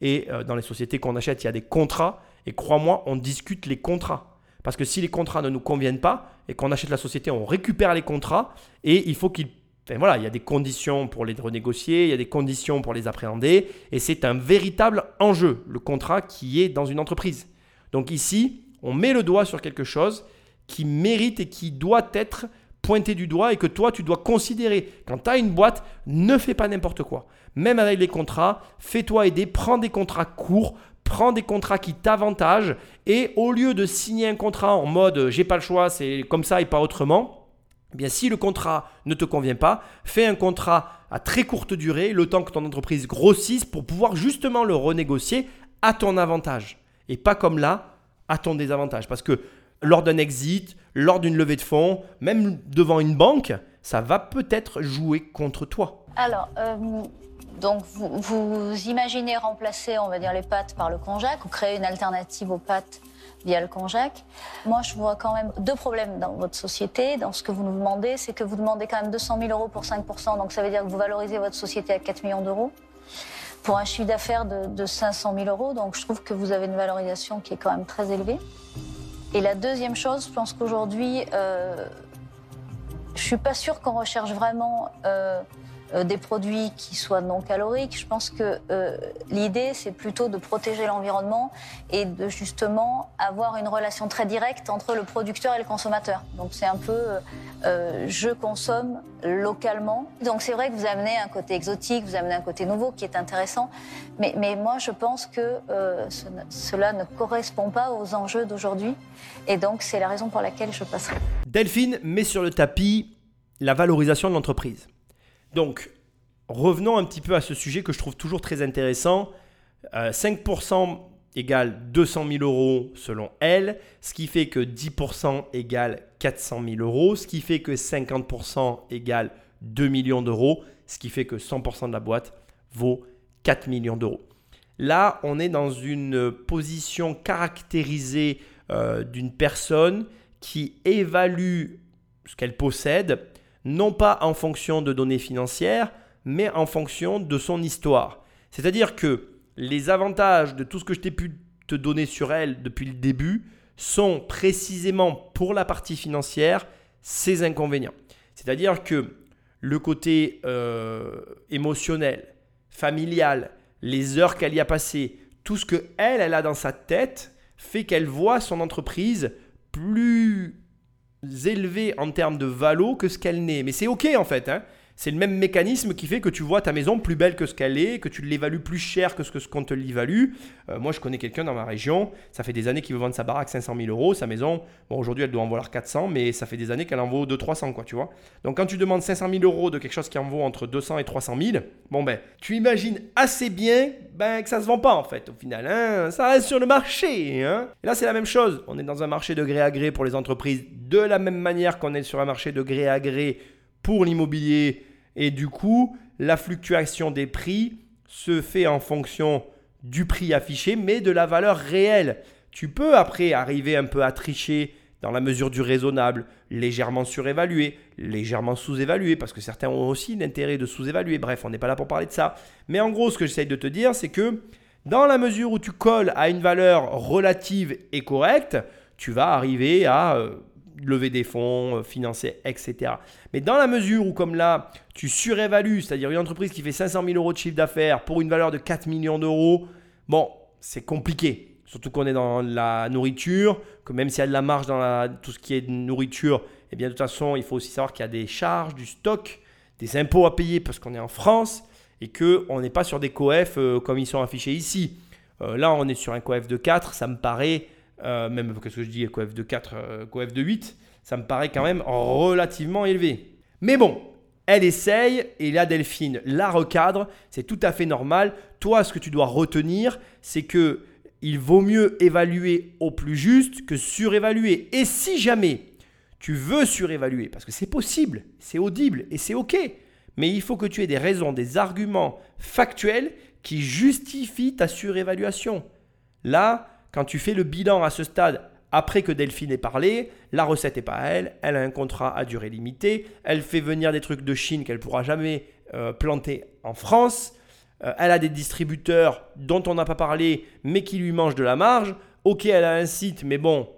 et euh, dans les sociétés qu'on achète, il y a des contrats, et crois-moi, on discute les contrats. Parce que si les contrats ne nous conviennent pas, et qu'on achète la société, on récupère les contrats, et il faut qu'il voilà, il y a des conditions pour les renégocier, il y a des conditions pour les appréhender, et c'est un véritable enjeu, le contrat qui est dans une entreprise. Donc ici, on met le doigt sur quelque chose qui mérite et qui doit être pointé du doigt et que toi, tu dois considérer. Quand tu as une boîte, ne fais pas n'importe quoi. Même avec les contrats, fais-toi aider, prends des contrats courts, prends des contrats qui t'avantagent et au lieu de signer un contrat en mode j'ai pas le choix, c'est comme ça et pas autrement, eh bien, si le contrat ne te convient pas, fais un contrat à très courte durée, le temps que ton entreprise grossisse pour pouvoir justement le renégocier à ton avantage. Et pas comme là, à ton désavantage. Parce que lors d'un exit, lors d'une levée de fonds, même devant une banque, ça va peut-être jouer contre toi. Alors, euh, donc vous, imaginez remplacer, on va dire, les pâtes par le konjac ou créer une alternative aux pâtes via le Conjac. Moi, je vois quand même deux problèmes dans votre société, dans ce que vous nous demandez. C'est que vous demandez quand même 200 000 euros pour 5 donc ça veut dire que vous valorisez votre société à 4 millions d'euros pour un chiffre d'affaires de, 500 000 euros. Donc je trouve que vous avez une valorisation qui est quand même très élevée. Et la deuxième chose, je pense qu'aujourd'hui, euh, je suis pas sûre qu'on recherche vraiment euh, des produits qui soient non caloriques. Je pense que euh, l'idée, c'est plutôt de protéger l'environnement et de justement avoir une relation très directe entre le producteur et le consommateur. Donc c'est un peu euh, je consomme localement. Donc c'est vrai que vous amenez un côté exotique, vous amenez un côté nouveau qui est intéressant. Mais moi, je pense que cela ne correspond pas aux enjeux d'aujourd'hui. Et donc c'est la raison pour laquelle je passerai. Delphine met sur le tapis la valorisation de l'entreprise. Donc, revenons un petit peu à ce sujet que je trouve toujours très intéressant. 5% euh, égale 200 000 euros selon elle, ce qui fait que 10% égale 400 000 euros, ce qui fait que 50% égale 2 millions d'euros, ce qui fait que 100% de la boîte vaut 4 millions d'euros. Là, on est dans une position caractérisée euh, d'une personne qui évalue ce qu'elle possède non pas en fonction de données financières, mais en fonction de son histoire. C'est-à-dire que les avantages de tout ce que je t'ai pu te donner sur elle depuis le début sont précisément pour la partie financière ses inconvénients. C'est-à-dire que le côté euh, émotionnel, familial, les heures qu'elle y a passées, tout ce que elle, elle a dans sa tête fait qu'elle voit son entreprise plus élevé en termes de valo que ce qu'elle n'est. Mais c'est ok en fait. Hein. C'est le même mécanisme qui fait que tu vois ta maison plus belle que ce qu'elle est, que tu l'évalues plus cher que ce qu'on te l'évalue. Euh, moi, je connais quelqu'un dans ma région, ça fait des années qu'il veut vendre sa baraque 500 000 euros. Sa maison, bon, aujourd'hui, elle doit en valoir 400, mais ça fait des années qu'elle en vaut 200-300, quoi, tu vois. Donc, quand tu demandes 500 000 euros de quelque chose qui en vaut entre 200 et 300 000, bon, ben, tu imagines assez bien ben, que ça se vend pas, en fait, au final. Hein ça reste sur le marché. Hein et là, c'est la même chose. On est dans un marché de gré à gré pour les entreprises, de la même manière qu'on est sur un marché de gré à gré pour l'immobilier. Et du coup, la fluctuation des prix se fait en fonction du prix affiché, mais de la valeur réelle. Tu peux après arriver un peu à tricher dans la mesure du raisonnable, légèrement surévalué, légèrement sous-évalué, parce que certains ont aussi l'intérêt de sous-évaluer. Bref, on n'est pas là pour parler de ça. Mais en gros, ce que j'essaye de te dire, c'est que dans la mesure où tu colles à une valeur relative et correcte, tu vas arriver à euh, lever des fonds, euh, financer, etc. Mais dans la mesure où, comme là, tu surévalues, c'est-à-dire une entreprise qui fait 500 000 euros de chiffre d'affaires pour une valeur de 4 millions d'euros, bon, c'est compliqué. Surtout qu'on est dans la nourriture, que même s'il y a de la marge dans tout ce qui est nourriture, eh bien de toute façon, il faut aussi savoir qu'il y a des charges, du stock, des impôts à payer parce qu'on est en France et qu'on n'est pas sur des coefs euh, comme ils sont affichés ici. Euh, là, on est sur un coef de 4, ça me paraît euh, même qu'est-ce que je dis, coef de 4, euh, coef de 8, ça me paraît quand même relativement élevé. Mais bon, elle essaye et la Delphine la recadre, c'est tout à fait normal. Toi, ce que tu dois retenir, c'est que il vaut mieux évaluer au plus juste que surévaluer. Et si jamais tu veux surévaluer, parce que c'est possible, c'est audible et c'est OK. Mais il faut que tu aies des raisons, des arguments factuels qui justifient ta surévaluation. Là, quand tu fais le bilan à ce stade, après que Delphine ait parlé, la recette n'est pas à elle, elle a un contrat à durée limitée, elle fait venir des trucs de Chine qu'elle pourra jamais euh, planter en France, euh, elle a des distributeurs dont on n'a pas parlé mais qui lui mangent de la marge, ok elle a un site mais bon,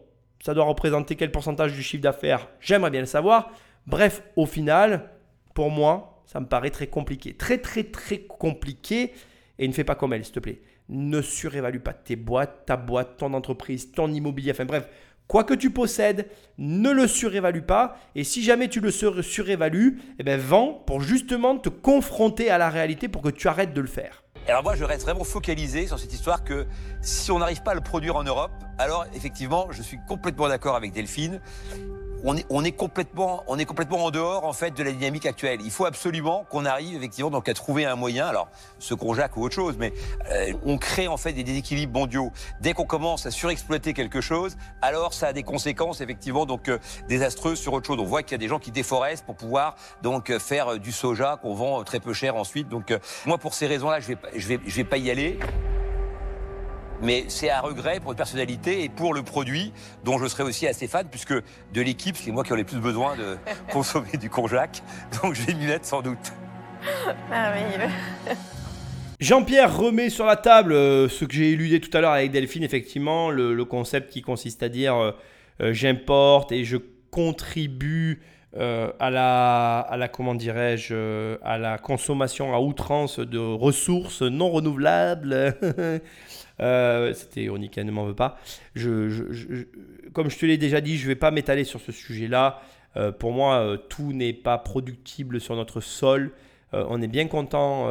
ça doit représenter quel pourcentage du chiffre d'affaires, j'aimerais bien le savoir. Bref, au final, pour moi, ça me paraît très compliqué, très très très compliqué. Et ne fais pas comme elle s'il te plaît ne surévalue pas tes boîtes, ta boîte, ton entreprise, ton immobilier, enfin bref, quoi que tu possèdes, ne le surévalue pas. Et si jamais tu le surévalues, eh ben, vends pour justement te confronter à la réalité pour que tu arrêtes de le faire. Alors moi, je reste vraiment focalisé sur cette histoire que si on n'arrive pas à le produire en Europe, alors effectivement, je suis complètement d'accord avec Delphine on est, complètement, on est complètement en dehors en fait de la dynamique actuelle. Il faut absolument qu'on arrive effectivement donc à trouver un moyen. Alors, ce Conjac ou autre chose, mais euh, on crée en fait des déséquilibres mondiaux. Dès qu'on commence à surexploiter quelque chose, alors ça a des conséquences effectivement donc euh, désastreuses sur autre chose. On voit qu'il y a des gens qui déforestent pour pouvoir donc euh, faire du soja qu'on vend très peu cher ensuite. Donc moi pour ces raisons-là, je vais, je vais, je vais pas y aller mais c'est un regret pour une personnalité et pour le produit dont je serais aussi assez fan puisque de l'équipe, c'est moi qui ai le plus besoin de consommer du conjac, donc je vais m'y mettre sans doute. Merveilleux. Jean-Pierre remet sur la table euh, ce que j'ai éludé tout à l'heure avec Delphine, effectivement, le, concept qui consiste à dire euh, euh, j'importe et je contribue à la, à la comment dirais-je, à la consommation à outrance de ressources non renouvelables. Euh, c'était ironique, elle ne m'en veut pas. Comme je te l'ai déjà dit, je ne vais pas m'étaler sur ce sujet-là. Euh, pour moi, euh, tout n'est pas productible sur notre sol. on est bien content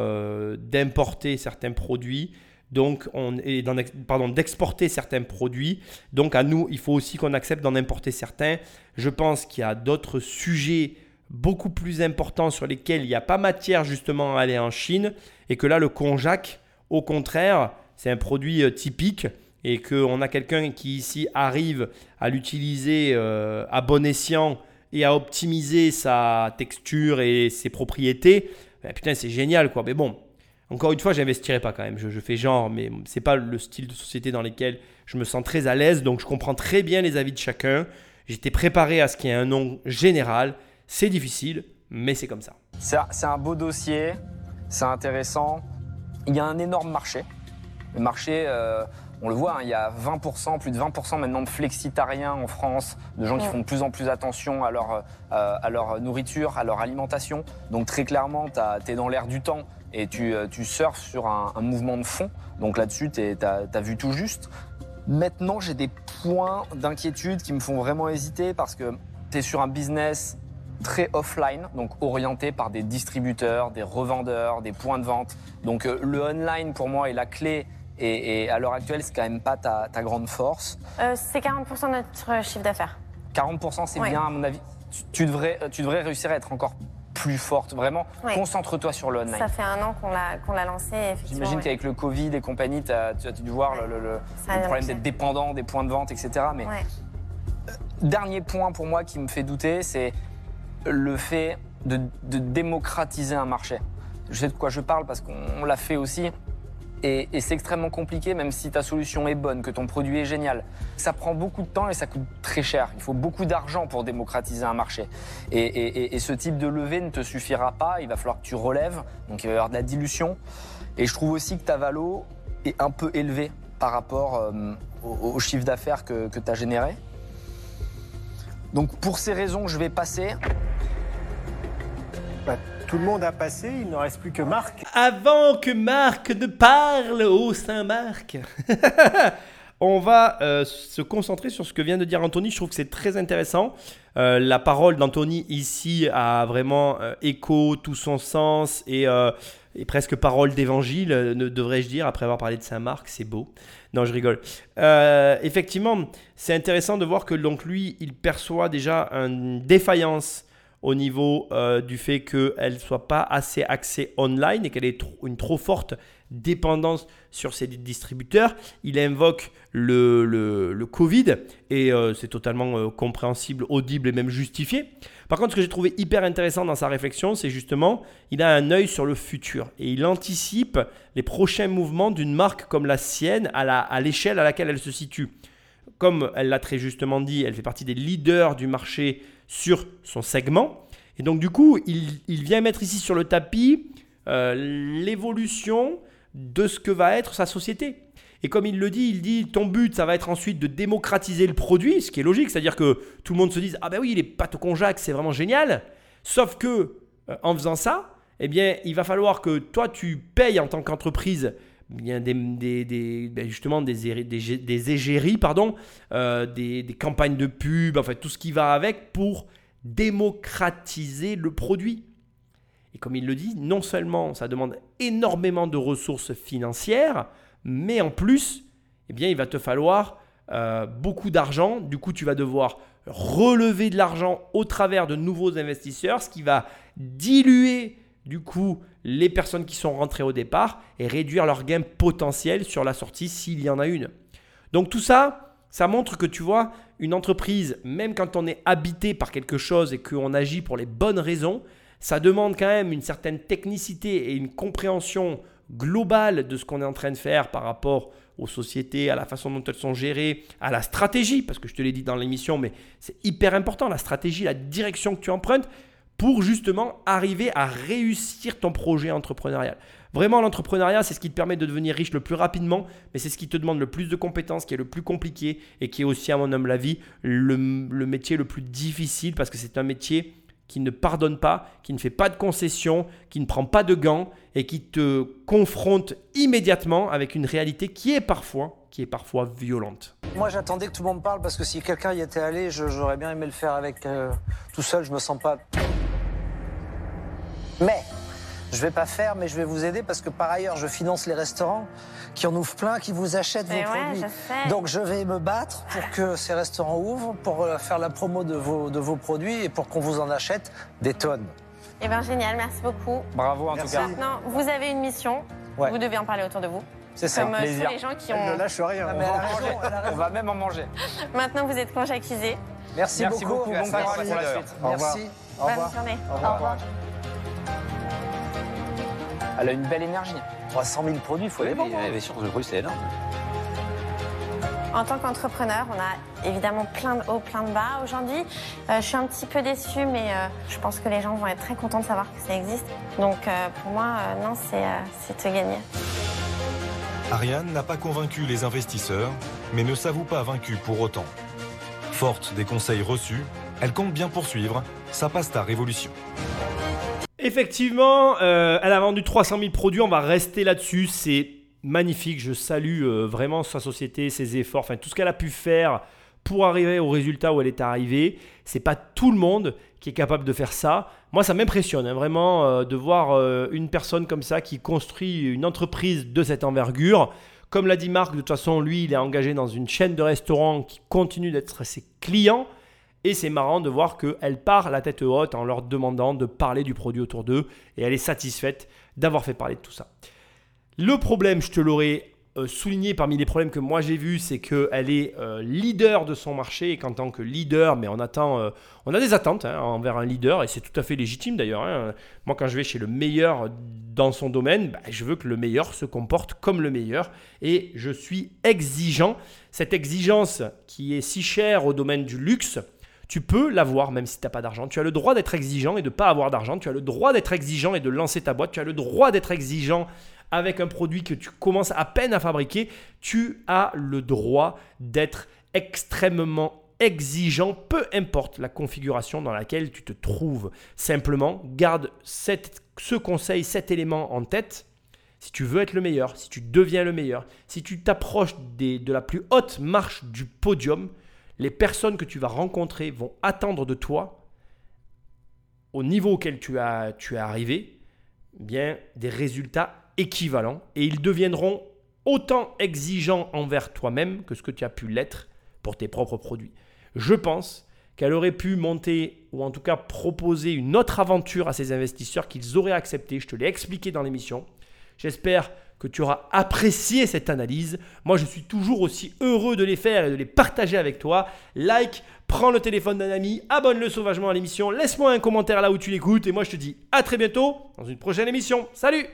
d'importer certains produits. Donc, on est dans, pardon, d'exporter certains produits. Donc, à nous, il faut aussi qu'on accepte d'en importer certains. Je pense qu'il y a d'autres sujets beaucoup plus importants sur lesquels il n'y a pas matière justement à aller en Chine. Et que là, le konjac, au contraire, c'est un produit euh, typique et qu'on a quelqu'un qui ici arrive à l'utiliser euh, à bon escient et à optimiser sa texture et ses propriétés, ben, putain, c'est génial quoi. Mais bon, encore une fois, j'investirai pas quand même. Je, fais genre, mais c'est pas le style de société dans lequel je me sens très à l'aise. Donc je comprends très bien les avis de chacun. J'étais préparé à ce qu'il y ait un nom général. C'est difficile, mais c'est comme ça. C'est un beau dossier, c'est intéressant. Il y a un énorme marché. Le marché, euh, on le voit, hein, il y a 20%, plus de 20% maintenant de flexitariens en France, de gens qui font de plus en plus attention à leur, euh, à leur nourriture, à leur alimentation. Donc très clairement, tu es dans l'air du temps et tu, euh, tu surfes sur un, mouvement de fond. Donc là-dessus, tu as, vu tout juste. Maintenant, j'ai des points d'inquiétude qui me font vraiment hésiter parce que tu es sur un business très offline, donc orienté par des distributeurs, des revendeurs, des points de vente. Donc le online, pour moi, est la clé et, à l'heure actuelle, c'est quand même pas ta, grande force. Euh, c'est 40% de notre chiffre d'affaires. 40%, c'est bien, à mon avis. Tu, devrais, tu devrais réussir à être encore plus forte. Vraiment, concentre-toi sur le online. Ça fait un an qu'on l'a, qu'on l'a lancé. J'imagine qu'avec le Covid et compagnie, tu as, dû voir le, problème d'être dépendant des points de vente, etc. Mais euh, dernier point pour moi qui me fait douter, c'est le fait de, de démocratiser un marché. Je sais de quoi je parle parce qu'on l'a fait aussi. Et, c'est extrêmement compliqué, même si ta solution est bonne, que ton produit est génial. Ça prend beaucoup de temps et ça coûte très cher. Il faut beaucoup d'argent pour démocratiser un marché. Et, ce type de levée ne te suffira pas. Il va falloir que tu relèves. Donc il va y avoir de la dilution. Et je trouve aussi que ta valo est un peu élevée par rapport euh, au, chiffre d'affaires que, que tu as généré. Donc pour ces raisons, je vais passer. Tout le monde a passé, il ne reste plus que Marc. Avant que Marc ne parle au Saint-Marc, on va euh, se concentrer sur ce que vient de dire Anthony. Je trouve que c'est très intéressant. Euh, la parole d'Anthony ici a vraiment euh, écho, tout son sens et, et presque parole d'évangile, devrais-je dire, après avoir parlé de Saint-Marc. C'est beau. Non, je rigole. effectivement, c'est intéressant de voir que donc lui, il perçoit déjà une défaillance au niveau euh, du fait qu'elle ne soit pas assez axée online et qu'elle ait une trop forte dépendance sur ces distributeurs. Il invoque le, le, Covid et euh, c'est totalement euh, compréhensible, audible et même justifié. Par contre, ce que j'ai trouvé hyper intéressant dans sa réflexion, c'est justement, il a un œil sur le futur et il anticipe les prochains mouvements d'une marque comme la sienne à l'échelle à, à laquelle elle se situe. Comme elle l'a très justement dit, elle fait partie des leaders du marché sur son segment. Et donc du coup, il, il vient mettre ici sur le tapis euh, l'évolution de ce que va être sa société. Et comme il le dit, il dit ton but, ça va être ensuite de démocratiser le produit, ce qui est logique, c'est-à-dire que tout le monde se dise ah ben oui, les pâtes au conjac, c'est vraiment génial. Sauf que euh, en faisant ça, eh bien, il va falloir que toi tu payes en tant qu'entreprise bien des, des, ben, justement des, des, égéries, pardon, euh, des, campagnes de pub, en fait tout ce qui va avec pour démocratiser le produit. Et comme il le dit, non seulement ça demande énormément de ressources financières, mais en plus, eh bien, il va te falloir euh, beaucoup d'argent. Du coup, tu vas devoir relever de l'argent au travers de nouveaux investisseurs, ce qui va diluer du coup les personnes qui sont rentrées au départ et réduire leur gain potentiel sur la sortie s'il y en a une. Donc tout ça, ça montre que tu vois, une entreprise, même quand on est habité par quelque chose et qu'on agit pour les bonnes raisons, ça demande quand même une certaine technicité et une compréhension globale de ce qu'on est en train de faire par rapport aux sociétés, à la façon dont elles sont gérées, à la stratégie, parce que je te l'ai dit dans l'émission, mais c'est hyper important, la stratégie, la direction que tu empruntes pour justement arriver à réussir ton projet entrepreneurial. Vraiment, l'entrepreneuriat, c'est ce qui te permet de devenir riche le plus rapidement, mais c'est ce qui te demande le plus de compétences, qui est le plus compliqué et qui est aussi, à mon homme, la vie, le métier le plus difficile parce que c'est un métier qui ne pardonne pas, qui ne fait pas de concessions, qui ne prend pas de gants et qui te confronte immédiatement avec une réalité qui est parfois, violente. Moi, j'attendais que tout le monde parle parce que si quelqu'un y était allé, j'aurais bien aimé le faire avec euh, tout seul. Je me sens pas. Mais je vais pas faire, mais je vais vous aider parce que par ailleurs, je finance les restaurants qui en ouvrent plein, qui vous achètent vos produits. Donc je vais me battre pour que ces restaurants ouvrent, pour euh, faire la promo de vos, de vos produits et pour qu'on vous en achète des tonnes. Eh bien génial, merci beaucoup. Bravo en tout cas. Maintenant, vous avez une mission, vous devez en parler autour de vous. C'est ça. Comme euh, tous les gens qui ont... ne lâche rien. on, va même en manger. Maintenant, vous êtes conjactisés. Merci, merci beaucoup. Bon courage pour la suite. Merci. Au revoir. Bonne journée. Au revoir. Elle a une belle énergie. 300 000 produits, il faut aller voir. Bien sûr, le produit, c'est énorme. En tant qu'entrepreneur, on a évidemment plein de hauts, plein de bas aujourd'hui. Euh, je suis un petit peu déçue, mais euh, je pense que les gens vont être très contents de savoir que ça existe. Donc euh, pour moi, non, c'est te gagner. Ariane n'a pas convaincu les investisseurs, mais ne s'avoue pas vaincue pour autant. Forte des conseils reçus, elle compte bien poursuivre sa pasta révolution. Effectivement, euh, elle a vendu 300 000 produits, on va rester là-dessus. C'est magnifique, je salue euh, vraiment sa société, ses efforts, enfin tout ce qu'elle a pu faire pour arriver au résultat où elle est arrivée. C'est pas tout le monde qui est capable de faire ça. Moi, ça m'impressionne hein, vraiment euh, de voir une personne comme ça qui construit une entreprise de cette envergure. Comme l'a dit Marc, de toute façon, lui, il est engagé dans une chaîne de restaurants qui continue d'être ses clients. Et c'est marrant de voir qu'elle part la tête haute en leur demandant de parler du produit autour d'eux. Et elle est satisfaite d'avoir fait parler de tout ça. Le problème, je te l'aurais euh, souligné parmi les problèmes que moi j'ai vus, c'est qu'elle est euh, leader de son marché et qu'en tant que leader, mais on attend, euh, on a des attentes hein, envers un leader et c'est tout à fait légitime d'ailleurs. Hein. Moi, quand je vais chez le meilleur dans son domaine, bah, je veux que le meilleur se comporte comme le meilleur et je suis exigeant. Cette exigence qui est si chère au domaine du luxe, tu peux l'avoir même si tu n'as pas d'argent. Tu as le droit d'être exigeant et de ne pas avoir d'argent. Tu as le droit d'être exigeant et de lancer ta boîte. Tu as le droit d'être exigeant avec un produit que tu commences à peine à fabriquer. Tu as le droit d'être extrêmement exigeant, peu importe la configuration dans laquelle tu te trouves. Simplement, garde ce conseil, cet élément en tête. Si tu veux être le meilleur, si tu deviens le meilleur, si tu t'approches de la plus haute marche du podium, les personnes que tu vas rencontrer vont attendre de toi, au niveau auquel tu as, tu es arrivé, bien des résultats équivalents et ils deviendront autant exigeants envers toi-même que ce que tu as pu l'être pour tes propres produits. Je pense qu'elle aurait pu monter ou en tout cas proposer une autre aventure à ses investisseurs qu'ils auraient accepté. Je te l'ai expliqué dans l'émission. J'espère que tu auras apprécié cette analyse. Moi, je suis toujours aussi heureux de les faire et de les partager avec toi. Like, prends le téléphone d'un ami, abonne-le sauvagement à l'émission, laisse-moi un commentaire là où tu l'écoutes et moi je te dis à très bientôt dans une prochaine émission. Salut